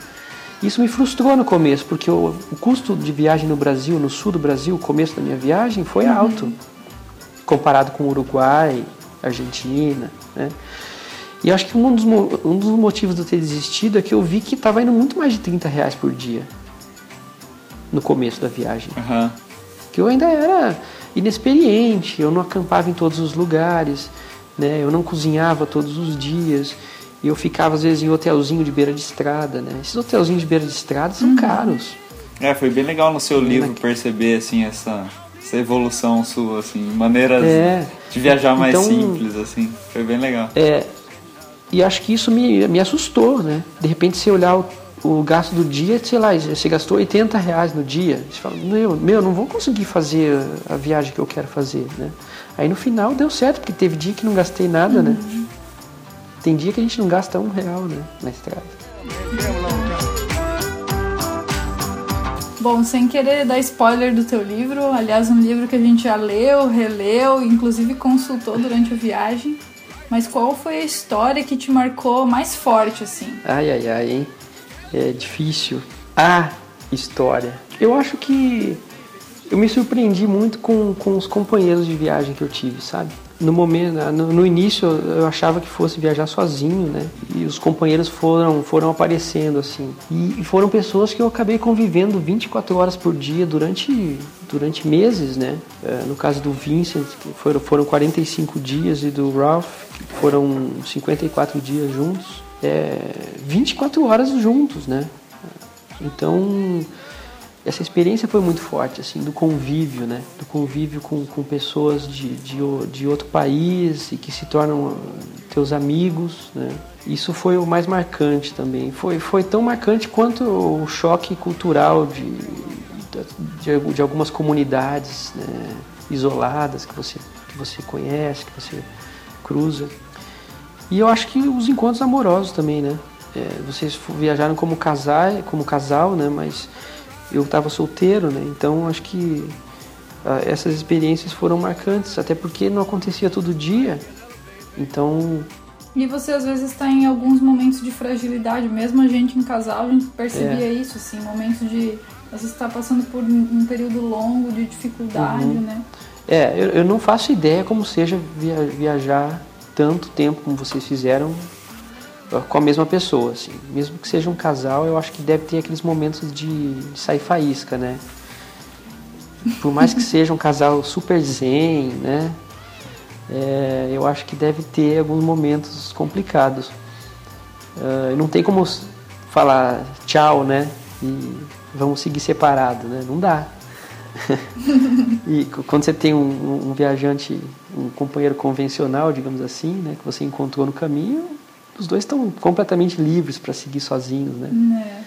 [SPEAKER 6] Isso me frustrou no começo, porque o, o custo de viagem no Brasil, no sul do Brasil, o começo da minha viagem, foi alto, comparado com Uruguai, Argentina, né? E acho que um dos, um dos motivos de eu ter desistido é que eu vi que estava indo muito mais de 30 reais por dia no começo da viagem
[SPEAKER 3] aham.
[SPEAKER 6] que eu ainda era inexperiente, eu não acampava em todos os lugares, né? Eu não cozinhava todos os dias. E eu ficava às vezes em hotelzinho de beira de estrada, né? Esses hotelzinhos de beira de estrada são caros.
[SPEAKER 3] É, foi bem legal no seu livro
[SPEAKER 6] Naque-
[SPEAKER 3] perceber, assim, essa, essa evolução sua, assim, maneiras
[SPEAKER 6] É.
[SPEAKER 3] de viajar mais
[SPEAKER 6] Então-
[SPEAKER 3] simples, assim. Foi bem legal.
[SPEAKER 6] É, e acho que isso me, me assustou, né? De repente você olhar o, o gasto do dia, sei lá, você gastou 80 reais no dia. Você fala, meu, meu, não vou conseguir fazer a viagem que eu quero fazer, né? Aí no final deu certo, porque teve dia que não gastei nada, né? Tem dia que a gente não gasta um real, né? Na estrada.
[SPEAKER 2] Bom, sem querer dar spoiler do teu livro, aliás, um livro que a gente já leu, releu, inclusive consultou durante a viagem. Mas qual foi a história que te marcou mais forte, assim?
[SPEAKER 6] Ai, ai, ai, hein? É difícil. A história. Eu acho que eu me surpreendi muito com, com os companheiros de viagem que eu tive, sabe? No momento, no, no início eu achava que fosse viajar sozinho, né? E os companheiros foram foram aparecendo assim. E, foram pessoas que eu acabei convivendo 24 horas por dia durante durante meses, né? É, no caso do Vincent, foram foram 45 dias e do Ralph foram 54 dias juntos. É, 24 horas juntos, né? Então, essa experiência foi muito forte, assim, do convívio, né? Do convívio com, com pessoas de, de, de outro país e que se tornam teus amigos, né? Isso foi o mais marcante também. Foi, foi tão marcante quanto o choque cultural de, de, de algumas comunidades né? isoladas que você, que você conhece, que você cruza. E eu acho que os encontros amorosos também, né? É, vocês viajaram como casal, como casal, né? Mas eu estava solteiro, né? Então acho que ah, essas experiências foram marcantes, até porque não acontecia todo dia. Então
[SPEAKER 2] E você às vezes está em alguns momentos de fragilidade, mesmo a gente em casal, a gente percebia
[SPEAKER 6] É.
[SPEAKER 2] isso, assim, momentos de. Às vezes está passando por um período longo de dificuldade,
[SPEAKER 6] Uhum.
[SPEAKER 2] né?
[SPEAKER 6] É, eu, eu não faço ideia como seja via- viajar tanto tempo como vocês fizeram com a mesma pessoa, assim. Mesmo que seja um casal, eu acho que deve ter aqueles momentos de, de sair faísca, né? Por mais que seja um casal super zen, né? É, eu acho que deve ter alguns momentos complicados. Ah, não tem como falar tchau, né? E vamos seguir separado, né? Não dá. <laughs> E quando você tem um- um viajante, um companheiro convencional, digamos assim, né, que você encontrou no caminho, os dois estão completamente livres para seguir sozinhos, né?
[SPEAKER 2] É.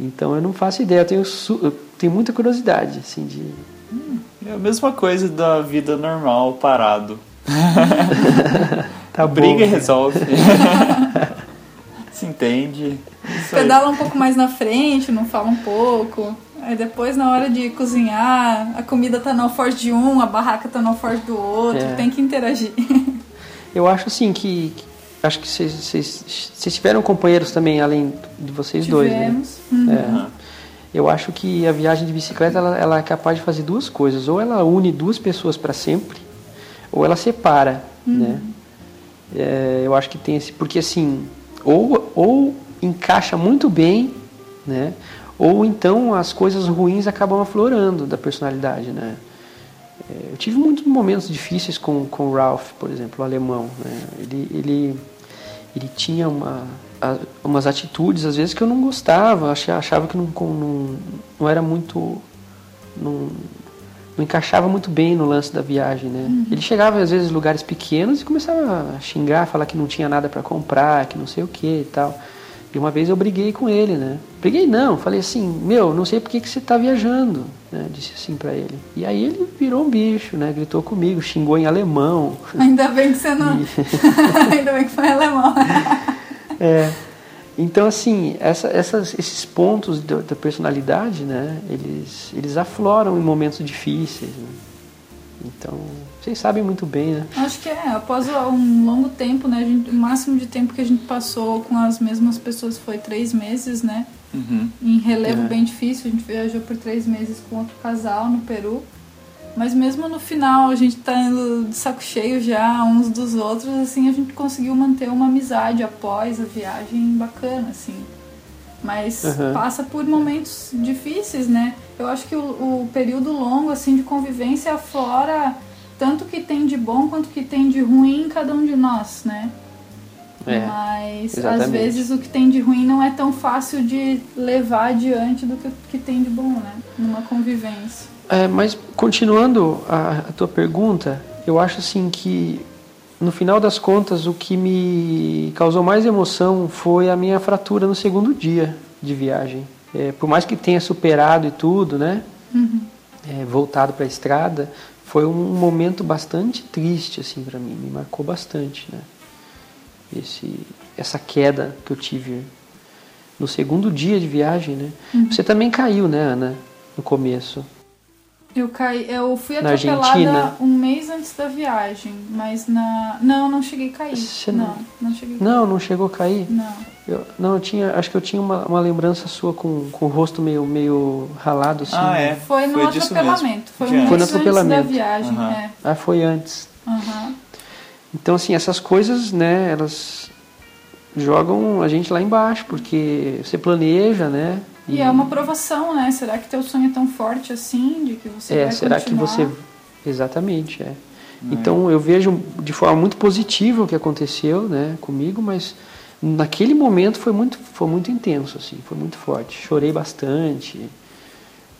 [SPEAKER 6] Então eu não faço ideia, eu tenho, su- eu tenho muita curiosidade, assim, de...
[SPEAKER 3] É a mesma coisa da vida normal, parado. <laughs>
[SPEAKER 6] Tá bom,
[SPEAKER 3] Briga e
[SPEAKER 6] né?
[SPEAKER 3] resolve. <laughs> Se entende. Isso aí.
[SPEAKER 2] Pedala um pouco mais na frente, não fala um pouco. Aí depois, na hora de cozinhar, a comida tá no alforje de um, a barraca tá no alforje do outro,
[SPEAKER 6] É.
[SPEAKER 2] tem que interagir. <laughs>
[SPEAKER 6] Eu acho assim que... acho que vocês- tiveram companheiros também, além de vocês dois, né?
[SPEAKER 2] Tivemos. Uhum.
[SPEAKER 6] É. Eu acho que a viagem de bicicleta ela, ela é capaz de fazer duas coisas. Ou ela une duas pessoas para sempre, ou ela separa, né? É, eu acho que tem esse... Porque assim, ou, ou encaixa muito bem, né? Ou então as coisas ruins acabam aflorando da personalidade, né? É, Eu tive muitos momentos difíceis com, com o Ralph, por exemplo, o alemão. Né? Ele, ele, ele tinha uma, umas atitudes, às vezes, que eu não gostava, achava, achava que não, não, não era muito. Não, não encaixava muito bem no lance da viagem. Né? Ele chegava, às vezes, em lugares pequenos e começava a xingar, falar que não tinha nada para comprar, que não sei o que e tal. E uma vez eu briguei com ele, né? Briguei não, falei assim, meu, não sei por que, que você está viajando, né? Disse assim para ele. E aí ele virou um bicho, né? Gritou comigo, xingou em alemão. <laughs>
[SPEAKER 2] Ainda bem que você não. <laughs> Ainda bem que foi alemão. <laughs>
[SPEAKER 6] é. Então, assim, essa, essas, esses pontos da, da, personalidade, né? Eles, eles afloram em momentos difíceis. Né? Então, vocês sabem muito bem, né?
[SPEAKER 2] Acho que é, após um longo tempo, né? Gente, o máximo de tempo que a gente passou com as mesmas pessoas foi três meses, né? Uhum. Em relevo é. bem difícil, a gente viajou por três meses com outro casal no Peru. Mas mesmo no final, a gente tá indo de saco cheio já uns dos outros, assim, a gente conseguiu manter uma amizade após a viagem bacana, assim. Mas uhum. passa por momentos difíceis, né? Eu acho que o, o período longo, assim, de convivência aflora tanto que tem de bom quanto que tem de ruim em cada um de nós, né? É, Mas exatamente. às vezes o que tem de ruim não é tão fácil de levar adiante do que o que tem de bom, né? Numa convivência.
[SPEAKER 6] É, mas continuando a, a tua pergunta, eu acho assim que no final das contas o que me causou mais emoção foi a minha fratura no segundo dia de viagem. É, por mais que tenha superado e tudo, né? Uhum. É, voltado para a estrada, foi um momento bastante triste assim para mim, me marcou bastante, né? Esse, essa queda que eu tive no segundo dia de viagem, né? Uhum. Você também caiu, né, Ana, no começo?
[SPEAKER 2] Eu caí, eu fui atropelada um mês antes da viagem, mas na não, não cheguei a cair. Você não, não, cheguei.
[SPEAKER 6] A não, não chegou a cair.
[SPEAKER 2] Não.
[SPEAKER 6] Eu, não, eu tinha, acho que eu tinha uma, uma lembrança sua com, com o rosto meio meio ralado assim.
[SPEAKER 3] Ah, é.
[SPEAKER 2] Foi no foi atropelamento, foi, um foi no atropelamento. da viagem, uhum. é.
[SPEAKER 6] Ah, foi antes.
[SPEAKER 2] Uhum.
[SPEAKER 6] Então assim, essas coisas, né, elas jogam a gente lá embaixo, porque você planeja, né?
[SPEAKER 2] E é uma provação, né? Será que teu sonho é tão forte assim, de que você é, vai
[SPEAKER 6] será
[SPEAKER 2] continuar?
[SPEAKER 6] que você exatamente é. é. Então eu vejo de forma muito positiva o que aconteceu, né, comigo, mas naquele momento foi muito foi muito intenso assim, foi muito forte. Chorei bastante.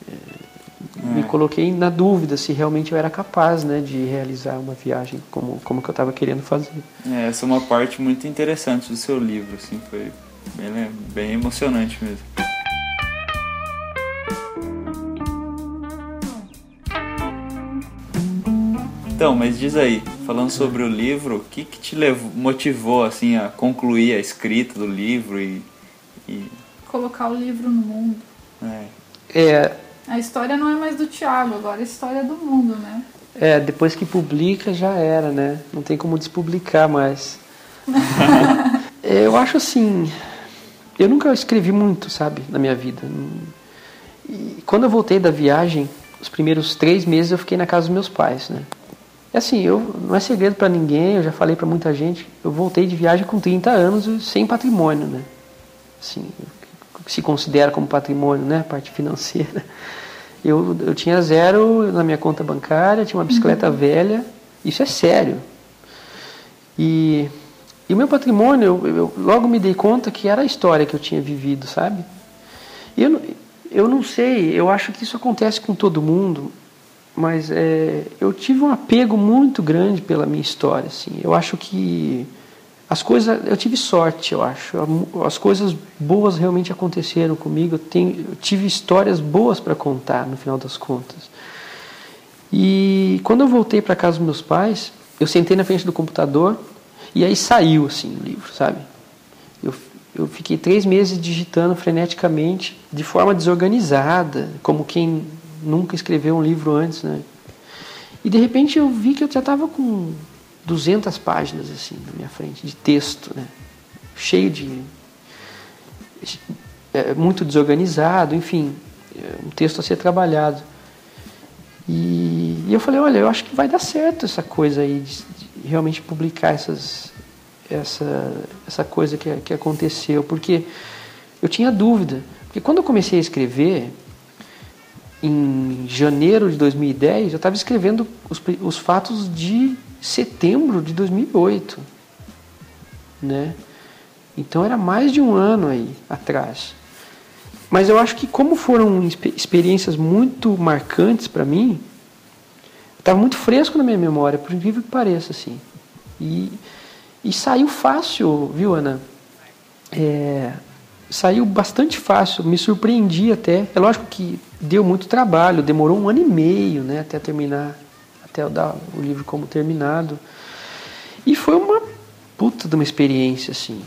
[SPEAKER 6] É, é. Me coloquei na dúvida se realmente eu era capaz, né, de realizar uma viagem como como que eu estava querendo fazer.
[SPEAKER 3] É, essa é uma parte muito interessante do seu livro, assim, foi bem, bem emocionante mesmo. Então, mas diz aí, falando sobre o livro, o que, que te levou, motivou assim a concluir a escrita do livro e, e...
[SPEAKER 2] colocar o livro no mundo?
[SPEAKER 6] É. é.
[SPEAKER 2] A história não é mais do Tiago, agora é a história do mundo, né?
[SPEAKER 6] É, depois que publica já era, né? Não tem como despublicar mais. <laughs> eu acho assim, eu nunca escrevi muito, sabe, na minha vida. E quando eu voltei da viagem, os primeiros três meses eu fiquei na casa dos meus pais, né? É assim, eu, não é segredo para ninguém, eu já falei para muita gente, eu voltei de viagem com 30 anos sem patrimônio, né? Assim, se considera como patrimônio, né? A parte financeira. <laughs> Eu, eu tinha zero na minha conta bancária, tinha uma bicicleta uhum. velha, isso é sério. E, e o meu patrimônio, eu, eu, logo me dei conta que era a história que eu tinha vivido, sabe? E eu, eu não sei, eu acho que isso acontece com todo mundo mas é, eu tive um apego muito grande pela minha história. Assim. Eu acho que as coisas, eu tive sorte, eu acho. As coisas boas realmente aconteceram comigo. Eu, tenho, eu tive histórias boas para contar no final das contas. E quando eu voltei para casa dos meus pais, eu sentei na frente do computador e aí saiu assim o livro, sabe? Eu, eu fiquei três meses digitando freneticamente, de forma desorganizada, como quem nunca escreveu um livro antes, né? E de repente eu vi que eu já estava com 200 páginas assim na minha frente de texto, né? Cheio de é, muito desorganizado, enfim, é um texto a ser trabalhado. E, e, eu falei, olha, eu acho que vai dar certo essa coisa aí de, de realmente publicar essas essa essa coisa que, que aconteceu, porque eu tinha dúvida, porque quando eu comecei a escrever em janeiro de 2010, eu estava escrevendo os, os fatos de setembro de 2008, né? Então era mais de um ano aí atrás. Mas eu acho que como foram experiências muito marcantes para mim, estava muito fresco na minha memória, por incrível que pareça, assim. E, e saiu fácil, viu, Ana? É, saiu bastante fácil, me surpreendi até. É lógico que deu muito trabalho, demorou um ano e meio, né, até terminar, até eu dar o livro como terminado. E foi uma puta de uma experiência, assim.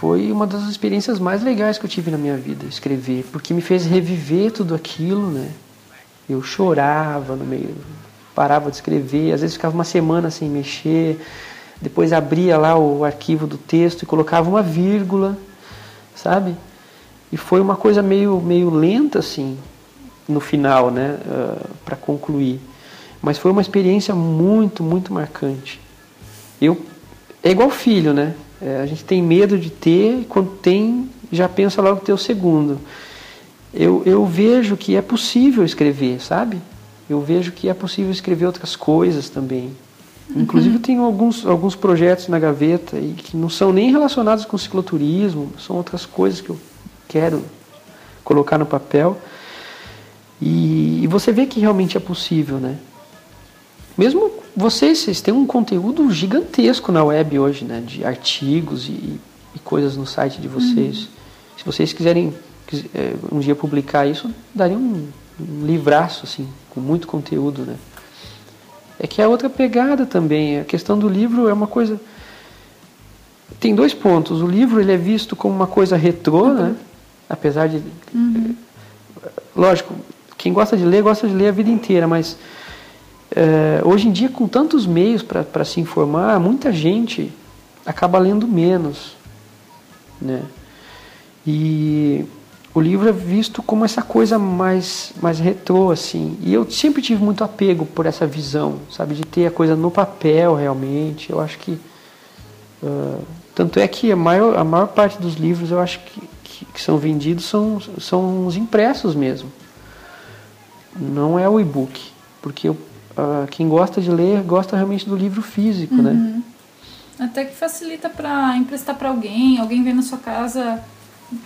[SPEAKER 6] Foi uma das experiências mais legais que eu tive na minha vida, escrever, porque me fez reviver tudo aquilo, né? Eu chorava no meio, parava de escrever, às vezes ficava uma semana sem mexer, depois abria lá o arquivo do texto e colocava uma vírgula, sabe? E foi uma coisa meio, meio lenta, assim, no final, né? Uh, para concluir. Mas foi uma experiência muito, muito marcante. Eu, é igual filho, né? É, a gente tem medo de ter, quando tem, já pensa logo ter o segundo. Eu, eu vejo que é possível escrever, sabe? Eu vejo que é possível escrever outras coisas também. Inclusive eu tenho alguns, alguns projetos na gaveta e que não são nem relacionados com cicloturismo, são outras coisas que eu quero colocar no papel. E, e você vê que realmente é possível, né? Mesmo vocês, vocês têm um conteúdo gigantesco na web hoje, né? De artigos e, e coisas no site de vocês. Uhum. Se vocês quiserem é, um dia publicar isso, daria um, um livraço, assim, com muito conteúdo, né? É que é outra pegada também. A questão do livro é uma coisa. Tem dois pontos. O livro ele é visto como uma coisa retrô, uhum. né? Apesar de. Uhum. Lógico, quem gosta de ler, gosta de ler a vida inteira, mas é, hoje em dia, com tantos meios para se informar, muita gente acaba lendo menos. Né? E o livro é visto como essa coisa mais, mais retrô, assim. E eu sempre tive muito apego por essa visão, sabe? De ter a coisa no papel, realmente. Eu acho que... Uh, tanto é que a maior, a maior parte dos livros, eu acho que, que, que são vendidos são, são os impressos mesmo. Não é o e-book. Porque eu, uh, quem gosta de ler, gosta realmente do livro físico, né? uhum. né?
[SPEAKER 2] Até que facilita para emprestar para alguém. Alguém vem na sua casa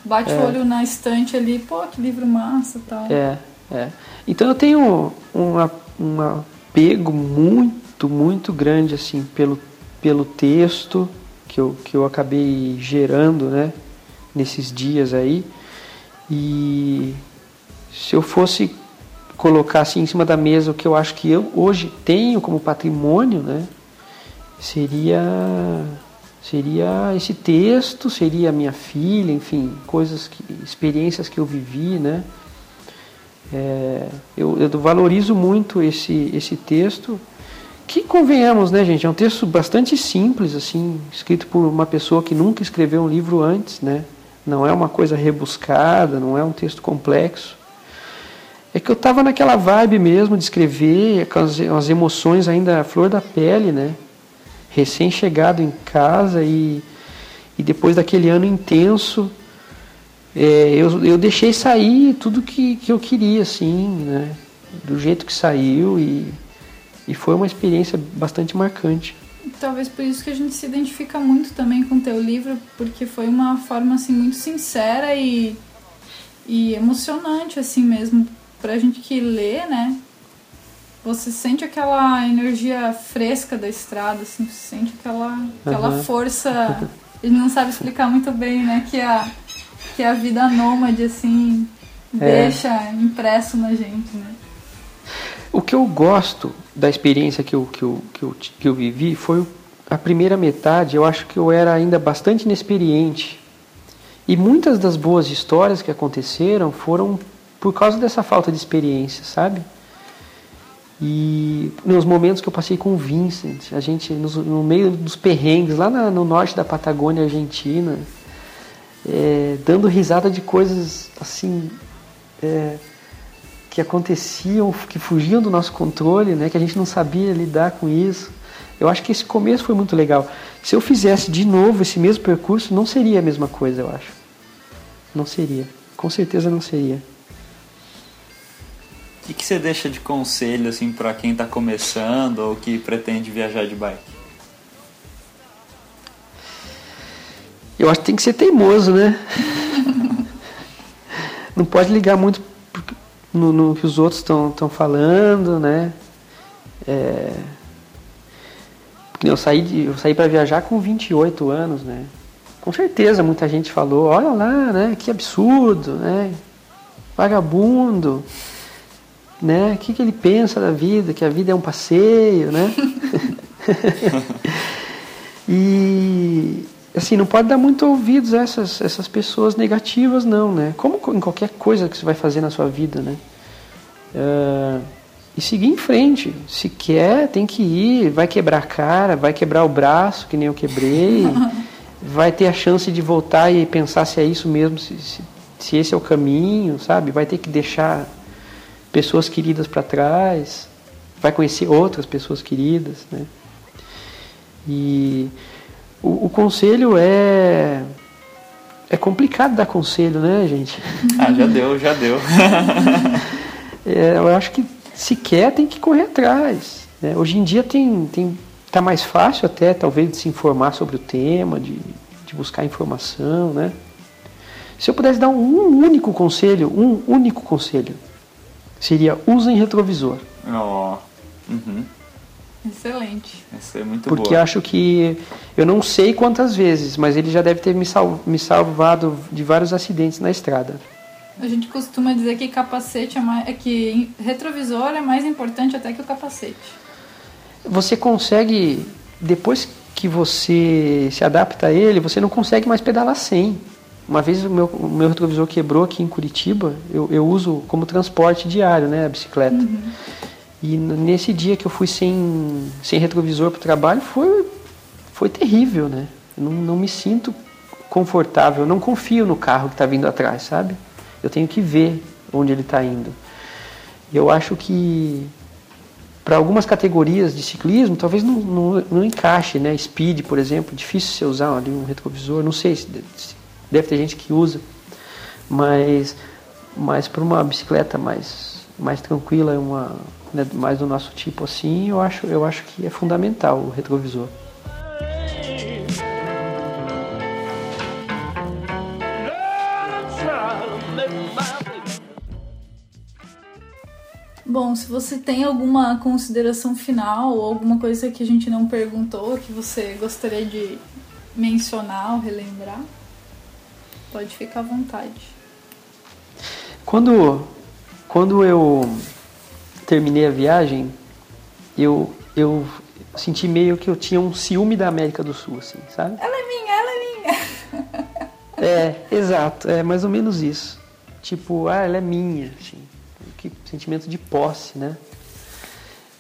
[SPEAKER 2] bate é. o olho na estante ali, pô, que livro massa tal.
[SPEAKER 6] É, é. Então eu tenho um, um apego muito, muito grande assim pelo, pelo texto que eu, que eu acabei gerando, né, nesses dias aí. E se eu fosse colocar assim em cima da mesa o que eu acho que eu hoje tenho como patrimônio, né, seria seria esse texto, seria minha filha, enfim, coisas, que, experiências que eu vivi, né? É, eu, eu, valorizo muito esse, esse texto, que convenhamos, né, gente, é um texto bastante simples, assim, escrito por uma pessoa que nunca escreveu um livro antes, né? Não é uma coisa rebuscada, não é um texto complexo. É que eu estava naquela vibe mesmo de escrever, com as, as emoções ainda à flor da pele, né? Recém-chegado em casa e, e depois daquele ano intenso, é, eu, eu deixei sair tudo que, que eu queria, assim, né? Do jeito que saiu e, e foi uma experiência bastante marcante.
[SPEAKER 2] Talvez por isso que a gente se identifica muito também com o teu livro, porque foi uma forma, assim, muito sincera e, e emocionante, assim mesmo, pra gente que lê, né? Você sente aquela energia fresca da estrada, assim, você sente aquela, aquela uhum. força. <laughs> Ele não sabe explicar muito bem, né? Que a, que a vida nômade, assim, é. deixa impresso na gente, né?
[SPEAKER 6] O que eu gosto da experiência que eu, que eu, que eu, que eu vivi foi a primeira metade. Eu acho que eu era ainda bastante inexperiente. E muitas das boas histórias que aconteceram foram por causa dessa falta de experiência, sabe? E nos momentos que eu passei com o Vincent, a gente no, meio dos perrengues, lá na, no norte da Patagônia Argentina, é, dando risada de coisas assim é, que aconteciam, que fugiam do nosso controle, né, que a gente não sabia lidar com isso. Eu acho que esse começo foi muito legal. Se eu fizesse de novo esse mesmo percurso, não seria a mesma coisa, eu acho. Não seria. Com certeza não seria.
[SPEAKER 3] O que, você deixa de conselho assim para quem está começando ou que pretende viajar de bike?
[SPEAKER 6] Eu acho que tem que ser teimoso, né? <laughs> Não pode ligar muito no, no que os outros estão falando, né? É... Eu saí, eu saí para viajar com 28 anos, né? com certeza muita gente falou, olha lá, né, que absurdo, né, vagabundo, né, o que, que ele pensa da vida, que a vida é um passeio, né? <laughs> e assim, não pode dar muito ouvidos a essas, essas pessoas negativas, não, né? Como em qualquer coisa que você vai fazer na sua vida, né? Uh, e seguir em frente. Se quer, tem que ir, vai quebrar a cara, vai quebrar o braço, que nem eu quebrei, <laughs> vai ter a chance de voltar e pensar se é isso mesmo, se, se, se esse é o caminho, sabe? Vai ter que deixar pessoas queridas para trás, vai conhecer outras pessoas queridas, né? E o, o conselho é é complicado dar conselho, né, gente? <laughs>
[SPEAKER 3] Ah, já deu, já deu. <laughs>
[SPEAKER 6] é, eu acho que se quer tem que correr atrás. Né? Hoje em dia tem tem tá mais fácil até talvez de se informar sobre o tema, de, de buscar informação, né? Se eu pudesse dar um único conselho, um único conselho, seria usem retrovisor.
[SPEAKER 3] Oh. Uhum.
[SPEAKER 2] Excelente.
[SPEAKER 3] Essa é muito
[SPEAKER 6] Porque
[SPEAKER 3] boa.
[SPEAKER 6] acho que eu não sei quantas vezes, mas ele já deve ter me, sal, me salvado de vários acidentes na estrada.
[SPEAKER 2] A gente costuma dizer que capacete é mais, é que retrovisor é mais importante até que o capacete.
[SPEAKER 6] Você consegue depois que você se adapta a ele, você não consegue mais pedalar sem. Uma vez o meu, o meu retrovisor quebrou aqui em Curitiba, eu, eu uso como transporte diário, né, a bicicleta. Uhum. E nesse dia que eu fui sem, sem retrovisor para o trabalho, foi, foi terrível, né? Eu não, não me sinto confortável, eu não confio no carro que está vindo atrás, sabe? Eu tenho que ver onde ele está indo. Eu acho que para algumas categorias de ciclismo, talvez não, não, não, encaixe, né? Speed, por exemplo, difícil você usar ali um retrovisor, não sei se deve ter gente que usa, mas, mas para uma bicicleta mais, mais tranquila, uma, né, mais do nosso tipo assim, eu acho, eu acho que é fundamental o retrovisor.
[SPEAKER 2] Bom, se você tem alguma consideração final ou alguma coisa que a gente não perguntou que você gostaria de mencionar ou relembrar, pode ficar à vontade.
[SPEAKER 6] Quando, quando eu terminei a viagem, eu, eu senti meio que eu tinha um ciúme da América do Sul, assim, sabe?
[SPEAKER 2] Ela é minha, ela é minha.
[SPEAKER 6] é, exato, é mais ou menos isso. Tipo, ah, ela é minha, assim, que sentimento de posse, né?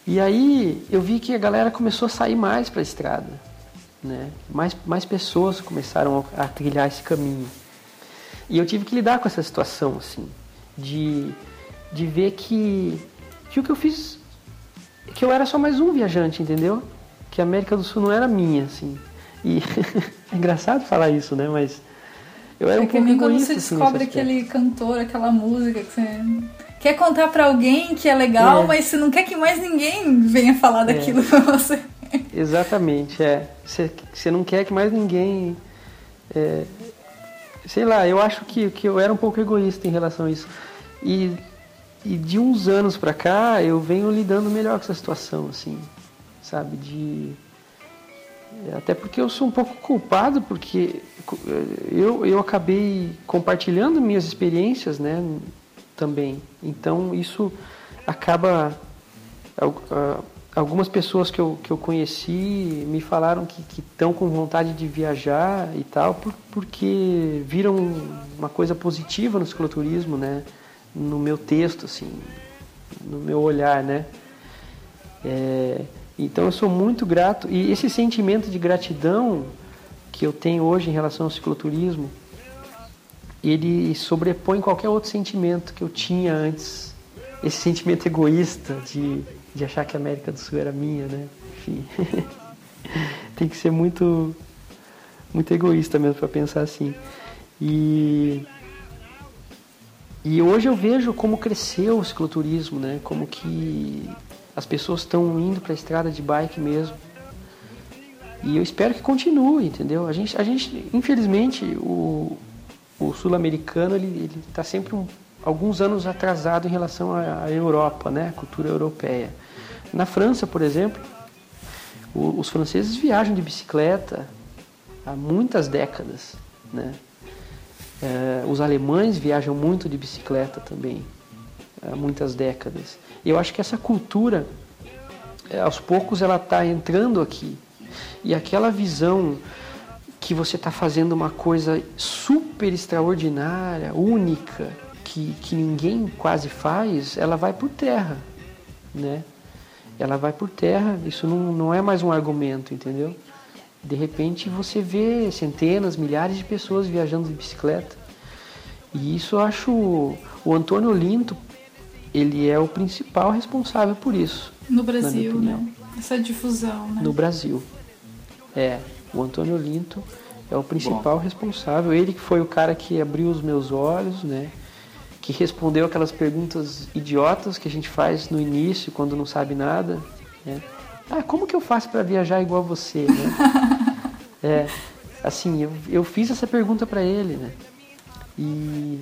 [SPEAKER 6] E aí eu vi que a galera começou a sair mais para a estrada, né? Mais, mais pessoas começaram a, a trilhar esse caminho. E eu tive que lidar com essa situação, assim, de, de ver que que o que eu fiz que eu era só mais um viajante, entendeu? Que a América do Sul não era minha, assim. E <laughs> é engraçado falar isso, né? Mas eu era
[SPEAKER 2] é
[SPEAKER 6] um pouco egoísta.
[SPEAKER 2] quando você
[SPEAKER 6] assim,
[SPEAKER 2] descobre aquele cantor, aquela música que você quer contar para alguém que é legal, é. mas você não quer que mais ninguém venha falar é. daquilo é. pra você.
[SPEAKER 6] Exatamente, é. Você, você não quer que mais ninguém. É, sei lá, eu acho que, que eu era um pouco egoísta em relação a isso. E e de uns anos para cá eu venho lidando melhor com essa situação, assim, sabe? De até porque eu sou um pouco culpado porque eu, eu acabei compartilhando minhas experiências, né? Também. Então isso acaba algumas pessoas que eu, que eu conheci me falaram que estão com vontade de viajar e tal, porque viram uma coisa positiva no cicloturismo, né? no meu texto, assim, no meu olhar, né? É, então eu sou muito grato e esse sentimento de gratidão que eu tenho hoje em relação ao cicloturismo, ele sobrepõe qualquer outro sentimento que eu tinha antes. Esse sentimento egoísta de, de achar que a América do Sul era minha, né? Enfim, <laughs> tem que ser muito, muito egoísta mesmo para pensar assim. E e hoje eu vejo como cresceu o cicloturismo, né? Como que as pessoas estão indo para a estrada de bike mesmo. E eu espero que continue, entendeu? A gente, a gente infelizmente, o, o sul-americano ele está sempre um, alguns anos atrasado em relação à, Europa, né? A cultura europeia. Na França, por exemplo, os franceses viajam de bicicleta há muitas décadas, né? É, os alemães viajam muito de bicicleta também, há muitas décadas. E eu acho que essa cultura, é, aos poucos, ela está entrando aqui. E aquela visão que você está fazendo uma coisa super extraordinária, única, que, que ninguém quase faz, ela vai por terra, né? Ela vai por terra, isso não, não é mais um argumento, entendeu? De repente você vê centenas, milhares de pessoas viajando de bicicleta. E isso eu acho. O Antônio Linto, ele é o principal responsável por isso.
[SPEAKER 2] No Brasil, né? Essa difusão, né?
[SPEAKER 6] No Brasil. É, o Antônio Linto é o principal Bom. responsável. Ele que foi o cara que abriu os meus olhos, né? Que respondeu aquelas perguntas idiotas que a gente faz no início, quando não sabe nada, né? Ah, como que eu faço para viajar igual você, né? <laughs> é, assim, eu, eu fiz essa pergunta para ele, né? E,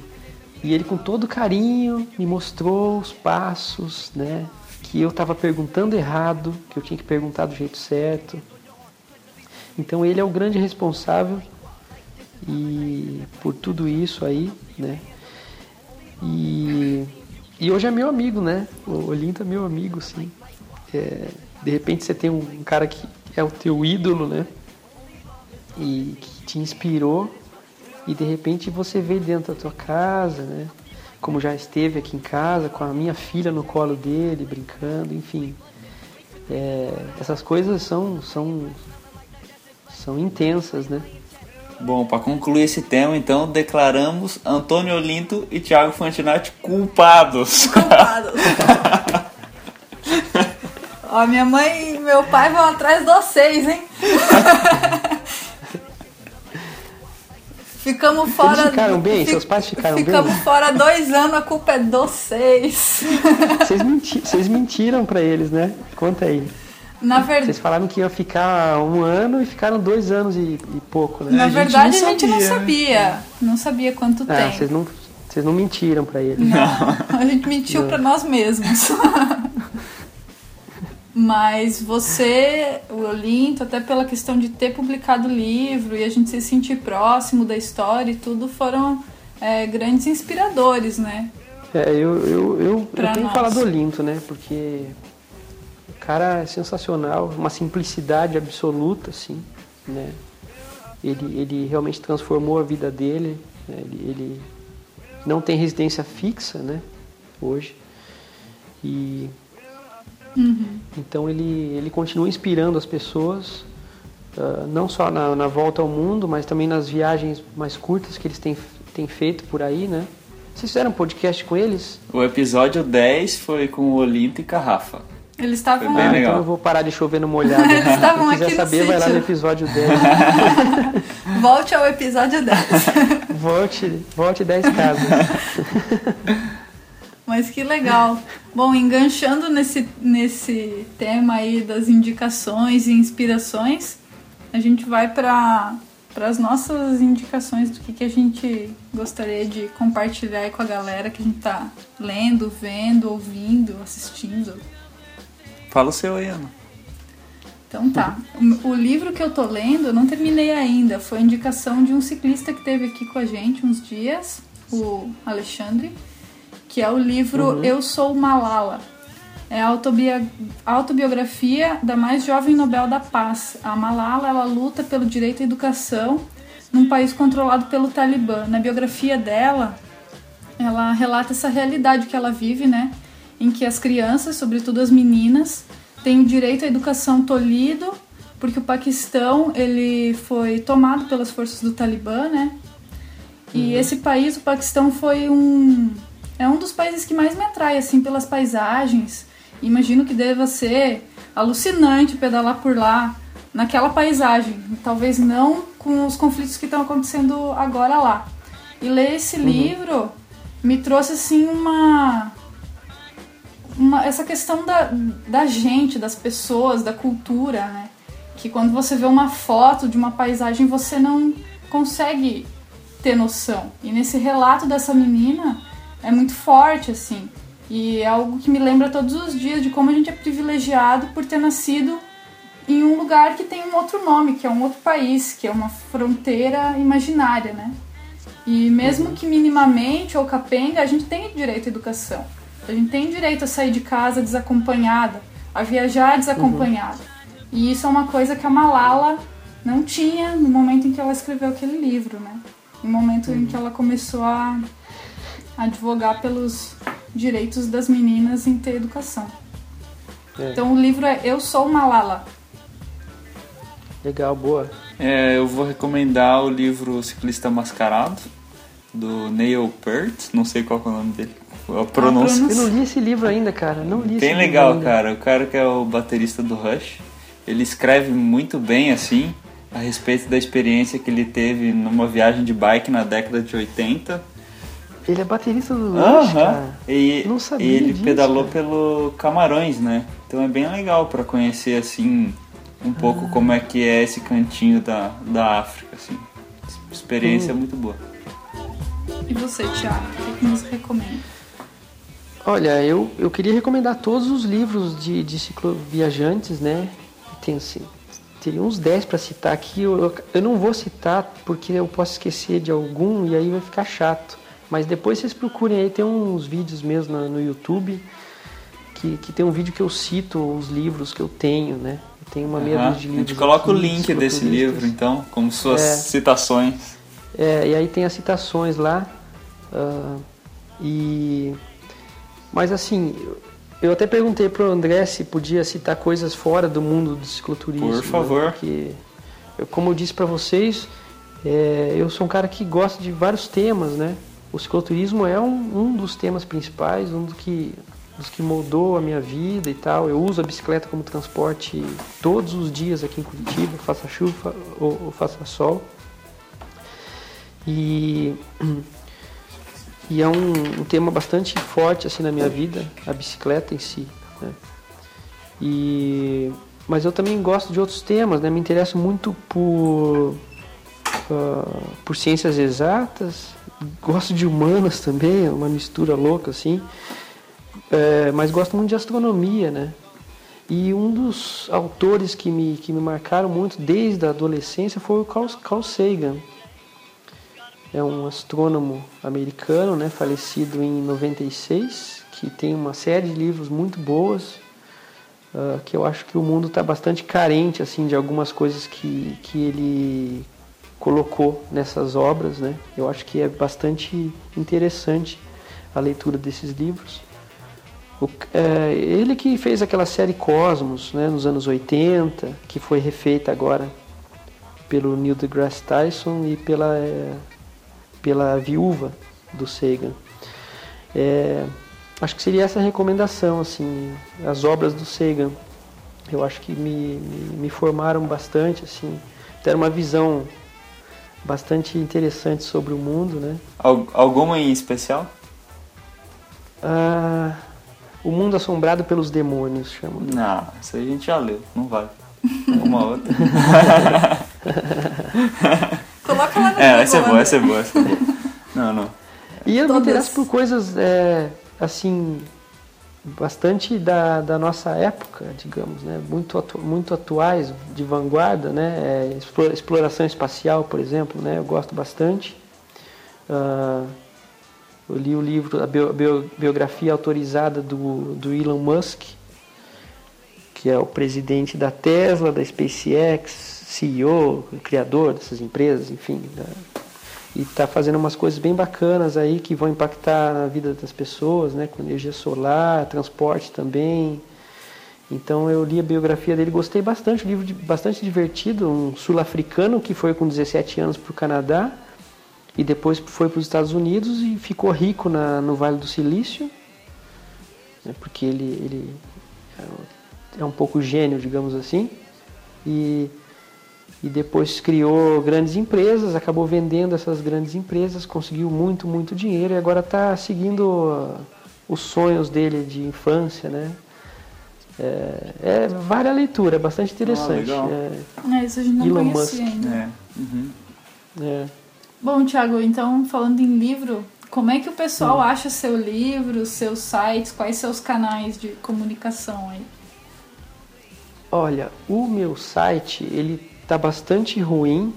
[SPEAKER 6] e ele com todo carinho me mostrou os passos, né? Que eu estava perguntando errado, que eu tinha que perguntar do jeito certo. Então ele é o grande responsável e por tudo isso aí, né? E, e hoje é meu amigo, né? O Olinto é meu amigo, sim. É, de repente você tem um cara que é o teu ídolo, né? E que te inspirou e de repente você vê dentro da tua casa, né? Como já esteve aqui em casa, com a minha filha no colo dele, brincando, enfim. É, essas coisas são, são, são intensas, né?
[SPEAKER 3] Bom, para concluir esse tema, então, declaramos Antônio Olinto e Thiago Fantinati culpados.
[SPEAKER 2] Culpados. <laughs> Ó, minha mãe e meu pai vão atrás de vocês, hein? Ficamos fora.
[SPEAKER 6] Eles ficaram bem? Seus pais ficaram
[SPEAKER 2] ficamos
[SPEAKER 6] bem?
[SPEAKER 2] Ficamos fora dois anos, a culpa é de vocês.
[SPEAKER 6] Vocês, menti vocês mentiram para eles, né? Conta aí.
[SPEAKER 2] Na verdade.
[SPEAKER 6] Vocês falaram que ia ficar um ano e ficaram dois anos e, e pouco, né?
[SPEAKER 2] Na
[SPEAKER 6] a
[SPEAKER 2] verdade, a gente não sabia. Não sabia quanto
[SPEAKER 6] ah,
[SPEAKER 2] tempo.
[SPEAKER 6] Vocês não, vocês não mentiram para eles.
[SPEAKER 2] Não, <laughs> a gente mentiu para nós mesmos. <laughs> Mas você, o Olinto, até pela questão de ter publicado o livro e a gente se sentir próximo da história e tudo, foram é, grandes inspiradores, né?
[SPEAKER 6] É, eu, eu, eu, eu tenho falado do Olinto, né? Porque cara é sensacional, uma simplicidade absoluta, assim, né? Ele, ele realmente transformou a vida dele, né? ele, ele não tem residência fixa, né? Hoje. E
[SPEAKER 2] Uhum.
[SPEAKER 6] Então ele, ele continua inspirando as pessoas, uh, não só na, na, volta ao mundo, mas também nas viagens mais curtas que eles têm, têm feito por aí, né? Vocês fizeram um podcast com eles?
[SPEAKER 3] O episódio 10 foi com o Olinto e Carrafa.
[SPEAKER 2] Eles estavam
[SPEAKER 6] lá. Então eu vou parar de chover no molhado. <laughs>
[SPEAKER 2] Eles estavam
[SPEAKER 6] aqui quiser saber, vai lá no episódio 10. <laughs>
[SPEAKER 2] volte ao episódio 10. <laughs>
[SPEAKER 6] volte, volte 10 casas.
[SPEAKER 2] Mas que legal. Bom, enganchando nesse, nesse tema aí das indicações e inspirações, a gente vai para para as nossas indicações do que, que a gente gostaria de compartilhar aí com a galera que a gente tá lendo, vendo, ouvindo, assistindo.
[SPEAKER 3] Fala o seu aí, Ana.
[SPEAKER 2] Então tá. O, livro que eu tô lendo, eu não terminei ainda. Foi a indicação de um ciclista que teve aqui com a gente uns dias, o Alexandre que é o livro uhum. Eu Sou Malala. É a autobiografia da mais jovem Nobel da Paz. A Malala ela luta pelo direito à educação num país controlado pelo Talibã. Na biografia dela, ela relata essa realidade que ela vive, né? Em que as crianças, sobretudo as meninas, têm o direito à educação tolhido, porque o Paquistão ele foi tomado pelas forças do Talibã, né? E uhum. esse país, o Paquistão, foi um é um dos países que mais me atrai, assim, pelas paisagens. Imagino que deva ser alucinante pedalar por lá, naquela paisagem. Talvez não com os conflitos que estão acontecendo agora lá. E ler esse uhum. livro me trouxe, assim, uma. Uma, essa questão da, da gente, das pessoas, da cultura, né? Que quando você vê uma foto de uma paisagem, você não consegue ter noção. E nesse relato dessa menina, é muito forte, assim. E é algo que me lembra todos os dias de como a gente é privilegiado por ter nascido em um lugar que tem um outro nome, que é um outro país, que é uma fronteira imaginária, né? E mesmo que minimamente ou capenga, a gente tem direito à educação. A gente tem direito a sair de casa desacompanhada, a viajar desacompanhada. Uhum. E isso é uma coisa que a Malala não tinha no momento em que ela escreveu aquele livro, né? No momento uhum. em que ela começou a advogar pelos direitos das meninas em ter educação. É. Então o livro é Eu Sou Malala.
[SPEAKER 6] Legal, boa.
[SPEAKER 3] É, eu vou recomendar o livro Ciclista Mascarado, do Neil Peart, não sei qual é o nome dele. A pronúncia.
[SPEAKER 6] Eu não li esse livro ainda, cara. Não li
[SPEAKER 3] Bem legal, cara. O cara que é o baterista do Rush, ele escreve muito bem assim a respeito da experiência que ele teve numa viagem de bike na década de 80.
[SPEAKER 6] Ele é baterista do Rush, uh -huh. cara.
[SPEAKER 3] E não sabia ele disso, pedalou cara. pelo Camarões, né? Então é bem legal para conhecer assim um pouco ah. como é que é esse cantinho da, da África, assim. Experiência hum. muito boa.
[SPEAKER 2] E você, Thiago, o que nos recomenda?
[SPEAKER 6] Olha, eu, eu queria recomendar todos os livros de, de cicloviajantes, né? Tem assim, teria uns 10 para citar aqui. Eu, eu não vou citar porque eu posso esquecer de algum e aí vai ficar chato. Mas depois vocês procurem aí, tem uns vídeos mesmo no, no YouTube que, que tem um vídeo que eu cito os livros que eu tenho, né? Tem uma meia
[SPEAKER 3] uhum. de livros. A gente coloca o link desse livro, então, como suas é, citações.
[SPEAKER 6] É, e aí tem as citações lá. Uh, e mas assim, eu até perguntei pro André se podia citar coisas fora do mundo do cicloturismo.
[SPEAKER 3] Por favor.
[SPEAKER 6] Né? Porque, como eu disse para vocês, é, eu sou um cara que gosta de vários temas, né? O cicloturismo é um, um dos temas principais, um dos que, dos que moldou a minha vida e tal. Eu uso a bicicleta como transporte todos os dias aqui em Curitiba, faça chuva ou, ou faça sol. E <clears throat> e é um, um, tema bastante forte assim na minha vida, a bicicleta em si. Né? E, mas eu também gosto de outros temas, né? me interesso muito por, uh, por ciências exatas, gosto de humanas também, é uma mistura louca assim, é, mas gosto muito de astronomia, né? E um dos autores que me, que me marcaram muito desde a adolescência foi o Carl, Carl Sagan é um astrônomo americano, né, falecido em 96, que tem uma série de livros muito boas, uh, que eu acho que o mundo está bastante carente assim de algumas coisas que, que ele colocou nessas obras, né? Eu acho que é bastante interessante a leitura desses livros. O, é, ele que fez aquela série Cosmos, né, nos anos 80, que foi refeita agora pelo Neil deGrasse Tyson e pela é, pela viúva do Sagan. É, acho que seria essa a recomendação, assim, as obras do Sagan. Eu acho que me, me, me formaram bastante, assim, deram uma visão bastante interessante sobre o mundo, né?
[SPEAKER 3] Alguma em especial?
[SPEAKER 6] Ah, o Mundo Assombrado pelos Demônios, chama.
[SPEAKER 3] Não, isso aí a gente já leu, não vale. <laughs> Uma outra. <laughs>
[SPEAKER 2] Coloca lá no
[SPEAKER 3] É, essa é boa, essa é boa, essa é boa. Não, não.
[SPEAKER 6] E eu Todas. me interesso por coisas, é, assim, bastante da, da nossa época, digamos, né? Muito, atu, muito atuais, de vanguarda, né? É, exploração espacial, por exemplo, né? Eu gosto bastante. Uh, eu li o livro, a bio, bio, biografia autorizada do, do Elon Musk, que é o presidente da Tesla, da SpaceX, CEO, criador dessas empresas, enfim. Né? E está fazendo umas coisas bem bacanas aí que vão impactar na vida das pessoas, né? com energia solar, transporte também. Então eu li a biografia dele, gostei bastante, um livro de, bastante divertido, um sul-africano que foi com 17 anos para o Canadá e depois foi para os Estados Unidos e ficou rico na, no Vale do Silício, né? porque ele, ele é um pouco gênio, digamos assim. E e depois criou grandes empresas, acabou vendendo essas grandes empresas, conseguiu muito, muito dinheiro e agora está seguindo uh, os sonhos dele de infância, né? É, é vale a leitura, é bastante interessante.
[SPEAKER 2] Ah, é, é, isso a gente não Elon Musk. ainda.
[SPEAKER 3] É. Uhum.
[SPEAKER 6] é.
[SPEAKER 2] Bom, Thiago, então falando em livro, como é que o pessoal hum. acha seu livro, seus sites, quais seus canais de comunicação aí?
[SPEAKER 6] Olha, o meu site, ele tá bastante ruim,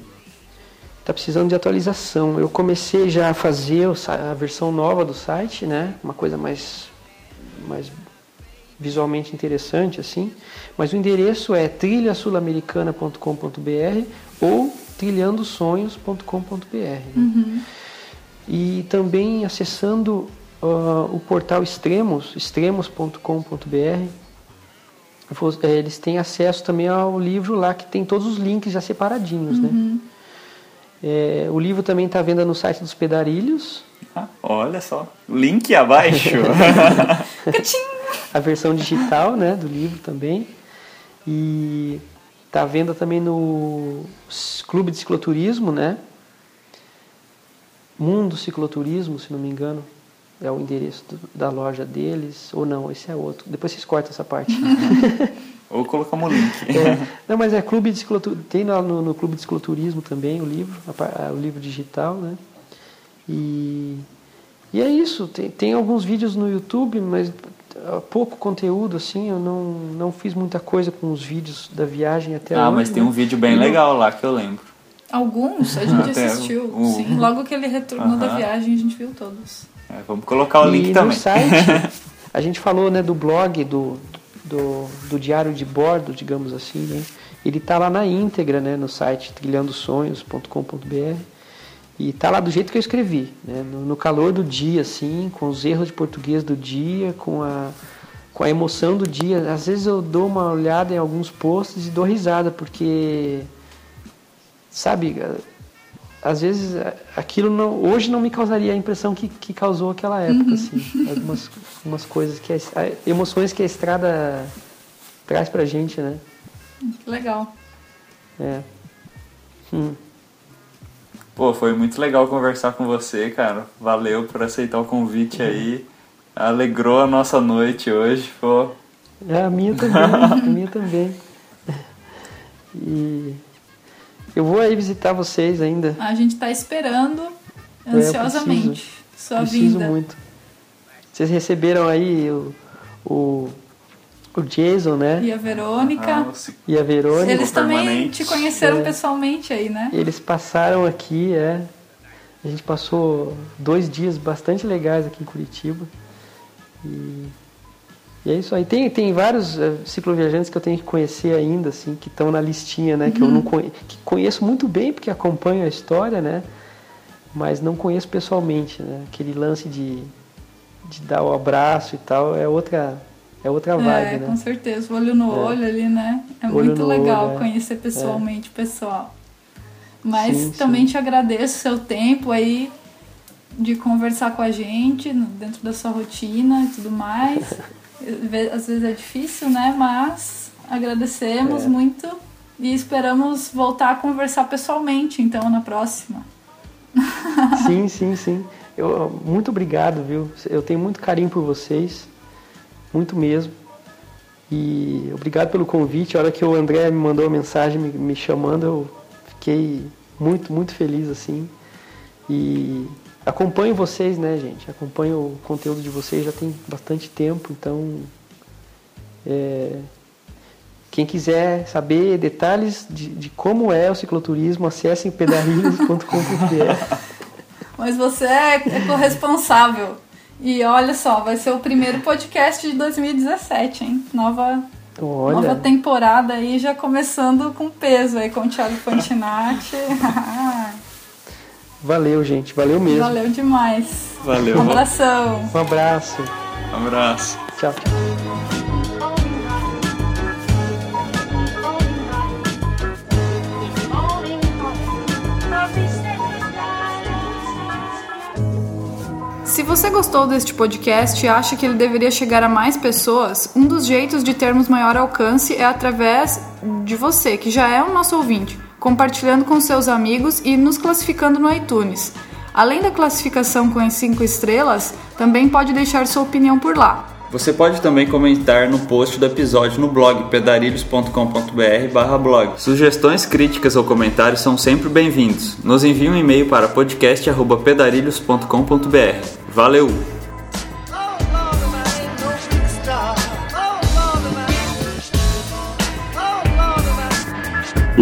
[SPEAKER 6] tá precisando de atualização. Eu comecei já a fazer a versão nova do site, né? Uma coisa mais, mais visualmente interessante assim. Mas o endereço é trilhasulamericana.com.br ou trilhandosonhos.com.br.
[SPEAKER 2] Uhum.
[SPEAKER 6] E também acessando uh, o portal Extremos, extremos.com.br, eles têm acesso também ao livro lá que tem todos os links já separadinhos, né?
[SPEAKER 2] Uhum.
[SPEAKER 6] É, o livro também está à venda no site dos Pedarilhos.
[SPEAKER 3] Ah, olha só, link abaixo. <laughs>
[SPEAKER 6] a versão digital, né, do livro também. E está à venda também no Clube de Cicloturismo, né? Mundo Cicloturismo, se não me engano, é o endereço do, da loja deles, ou não, esse é outro. Depois vocês cortam essa parte. <laughs>
[SPEAKER 3] ou colocamos o link.
[SPEAKER 6] É, não, mas é Clube de Cicloturismo, tem no, no, no, Clube de Cicloturismo também o livro, a, a, o livro digital, né? E, e é isso, tem, tem alguns vídeos no YouTube, mas pouco conteúdo, assim, eu não, não fiz muita coisa com os vídeos da viagem até
[SPEAKER 3] Ah,
[SPEAKER 6] hoje,
[SPEAKER 3] mas tem
[SPEAKER 6] né?
[SPEAKER 3] um vídeo bem legal lá que eu lembro.
[SPEAKER 2] Alguns a gente assistiu,
[SPEAKER 3] o-
[SPEAKER 2] sim. Logo que ele retornou da
[SPEAKER 3] Aham.
[SPEAKER 2] viagem, a gente viu todos.
[SPEAKER 3] É, vamos colocar o link
[SPEAKER 6] e
[SPEAKER 3] também.
[SPEAKER 6] no site, <laughs> a gente falou né, do blog, do, do, do diário de bordo, digamos assim, né? Ele tá lá na íntegra, né, no site trilhandosonhos.com.br e tá lá do jeito que eu escrevi, né, no, no calor do dia, assim, com os erros de português do dia, com a, com a emoção do dia. Às vezes eu dou uma olhada em alguns posts e dou risada, porque, sabe, às vezes a- aquilo não, hoje não me causaria a impressão que, que causou aquela época, assim. Algumas, algumas coisas que a, emoções que a estrada traz pra gente, né?
[SPEAKER 2] Que legal.
[SPEAKER 6] É. Hum.
[SPEAKER 3] Pô, foi muito legal conversar com você, cara. Valeu por aceitar o convite aí. Alegrou a nossa noite hoje, pô.
[SPEAKER 6] É, a minha também, <laughs> a minha também. E eu vou aí visitar vocês ainda.
[SPEAKER 2] A gente tá esperando
[SPEAKER 6] É,
[SPEAKER 2] ansiosamente sua
[SPEAKER 6] Preciso
[SPEAKER 2] vinda.
[SPEAKER 6] muito. Vocês receberam aí o, o, o Jason, né?
[SPEAKER 2] E a Verônica.
[SPEAKER 3] Ah,
[SPEAKER 6] E a Verônica.
[SPEAKER 2] Eles também
[SPEAKER 3] permanente.
[SPEAKER 2] te conheceram
[SPEAKER 6] É.
[SPEAKER 2] pessoalmente aí, né?
[SPEAKER 6] Eles passaram aqui, é. A gente passou dois dias bastante legais aqui em Curitiba. E, e é isso aí. Tem, tem vários eh, cicloviajantes que eu tenho que conhecer ainda, assim, que estão na listinha, né? Que eu não conhe, que conheço muito bem porque acompanho a história, né? Mas não conheço pessoalmente, né? Aquele lance de, de dar o abraço e tal é outra, é outra vibe,
[SPEAKER 2] é,
[SPEAKER 6] né?
[SPEAKER 2] com certeza. Olho no
[SPEAKER 6] É.
[SPEAKER 2] olho ali, né? É
[SPEAKER 6] Olho
[SPEAKER 2] muito legal
[SPEAKER 6] olho, é.
[SPEAKER 2] conhecer pessoalmente o pessoal. Mas
[SPEAKER 6] Sim,
[SPEAKER 2] também
[SPEAKER 6] sim.
[SPEAKER 2] te agradeço o seu tempo aí de conversar com a gente dentro da sua rotina e tudo mais. <laughs> Às vezes é difícil, né? Mas agradecemos
[SPEAKER 6] É.
[SPEAKER 2] muito e esperamos voltar a conversar pessoalmente, então, na próxima. <laughs>
[SPEAKER 6] Sim, sim, sim. Eu, muito obrigado, viu? Eu tenho muito carinho por vocês, muito mesmo. E obrigado pelo convite. A hora que o André me mandou a mensagem me, me chamando, eu fiquei muito, muito feliz assim. E acompanho vocês, né, gente? Acompanho o conteúdo de vocês já tem bastante tempo, então é, quem quiser saber detalhes de, de como é o cicloturismo, acessem pedarilhos.com.br. <laughs>
[SPEAKER 2] Mas você é, é corresponsável. E olha só, vai ser o primeiro podcast de 2017, hein? Nova,
[SPEAKER 6] Olha,
[SPEAKER 2] nova temporada aí, já começando com peso aí com o Thiago Fantinati. <laughs>
[SPEAKER 6] valeu, gente. Valeu mesmo.
[SPEAKER 2] Valeu demais.
[SPEAKER 3] Valeu.
[SPEAKER 2] Um abração.
[SPEAKER 6] Um abraço.
[SPEAKER 3] Um abraço.
[SPEAKER 6] Tchau, tchau.
[SPEAKER 2] Se você gostou deste podcast e acha que ele deveria chegar a mais pessoas, um dos jeitos de termos maior alcance é através de você, que já é o nosso ouvinte, compartilhando com seus amigos e nos classificando no iTunes. Além da classificação com as 5 estrelas, também pode deixar sua opinião por lá.
[SPEAKER 3] Você pode também comentar no post do episódio no blog pedarilhos.com.br barra blog. Sugestões, críticas ou comentários são sempre bem-vindos. Nos envie um e-mail para podcast.pedarilhos.com.br. Valeu!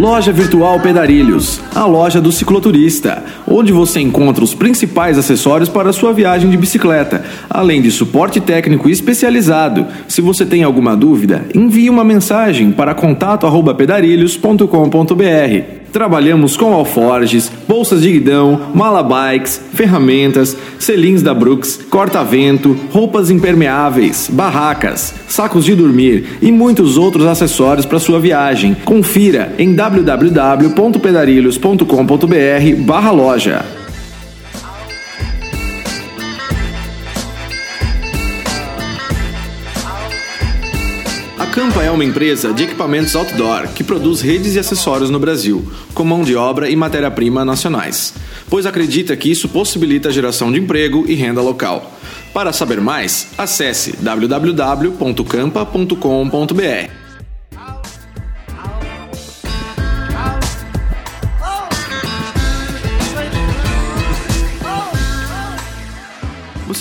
[SPEAKER 5] Loja Virtual Pedarilhos, a loja do cicloturista, onde você encontra os principais acessórios para a sua viagem de bicicleta, além de suporte técnico especializado. Se você tem alguma dúvida, envie uma mensagem para contato@pedarilhos.com.br. Trabalhamos com alforges, bolsas de guidão, malabikes, ferramentas, selins da Brooks, corta-vento, roupas impermeáveis, barracas, sacos de dormir e muitos outros acessórios para sua viagem. Confira em www.pedarilhos.com.br/loja. Campa é uma empresa de equipamentos outdoor que produz redes e acessórios no Brasil, com mão de obra e matéria-prima nacionais, pois acredita que isso possibilita a geração de emprego e renda local. Para saber mais, acesse www.campa.com.br.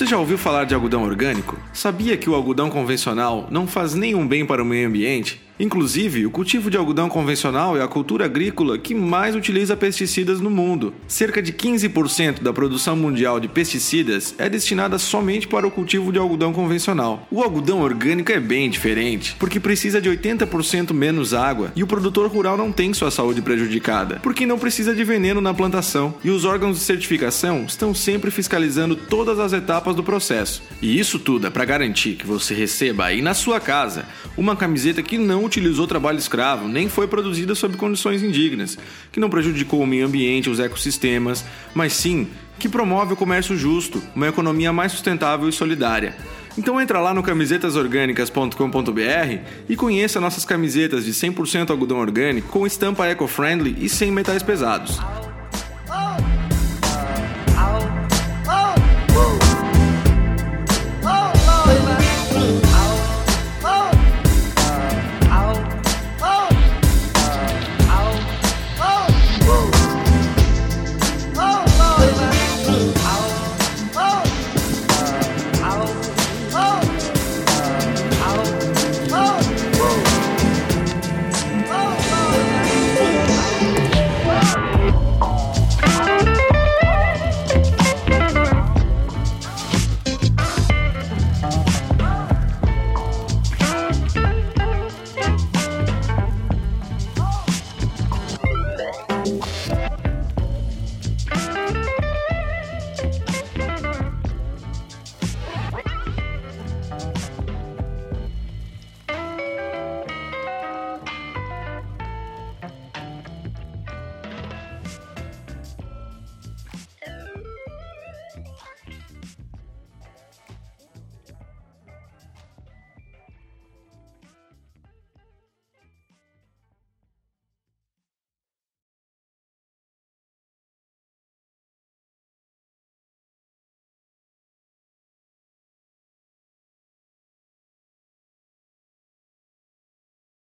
[SPEAKER 5] Você já ouviu falar de algodão orgânico? Sabia que o algodão convencional não faz nenhum bem para o meio ambiente? Inclusive, o cultivo de algodão convencional é a cultura agrícola que mais utiliza pesticidas no mundo. Cerca de 15% da produção mundial de pesticidas é destinada somente para o cultivo de algodão convencional. O algodão orgânico é bem diferente, porque precisa de 80% menos água e o produtor rural não tem sua saúde prejudicada, porque não precisa de veneno na plantação e os órgãos de certificação estão sempre fiscalizando todas as etapas do processo. E isso tudo é para garantir que você receba aí na sua casa uma camiseta que não utilizou trabalho escravo, nem foi produzida sob condições indignas, que não prejudicou o meio ambiente, os ecossistemas, mas sim que promove o comércio justo, uma economia mais sustentável e solidária. Então entra lá no camisetasorgânicas.com.br e conheça nossas camisetas de 100% algodão orgânico com estampa eco-friendly e sem metais pesados.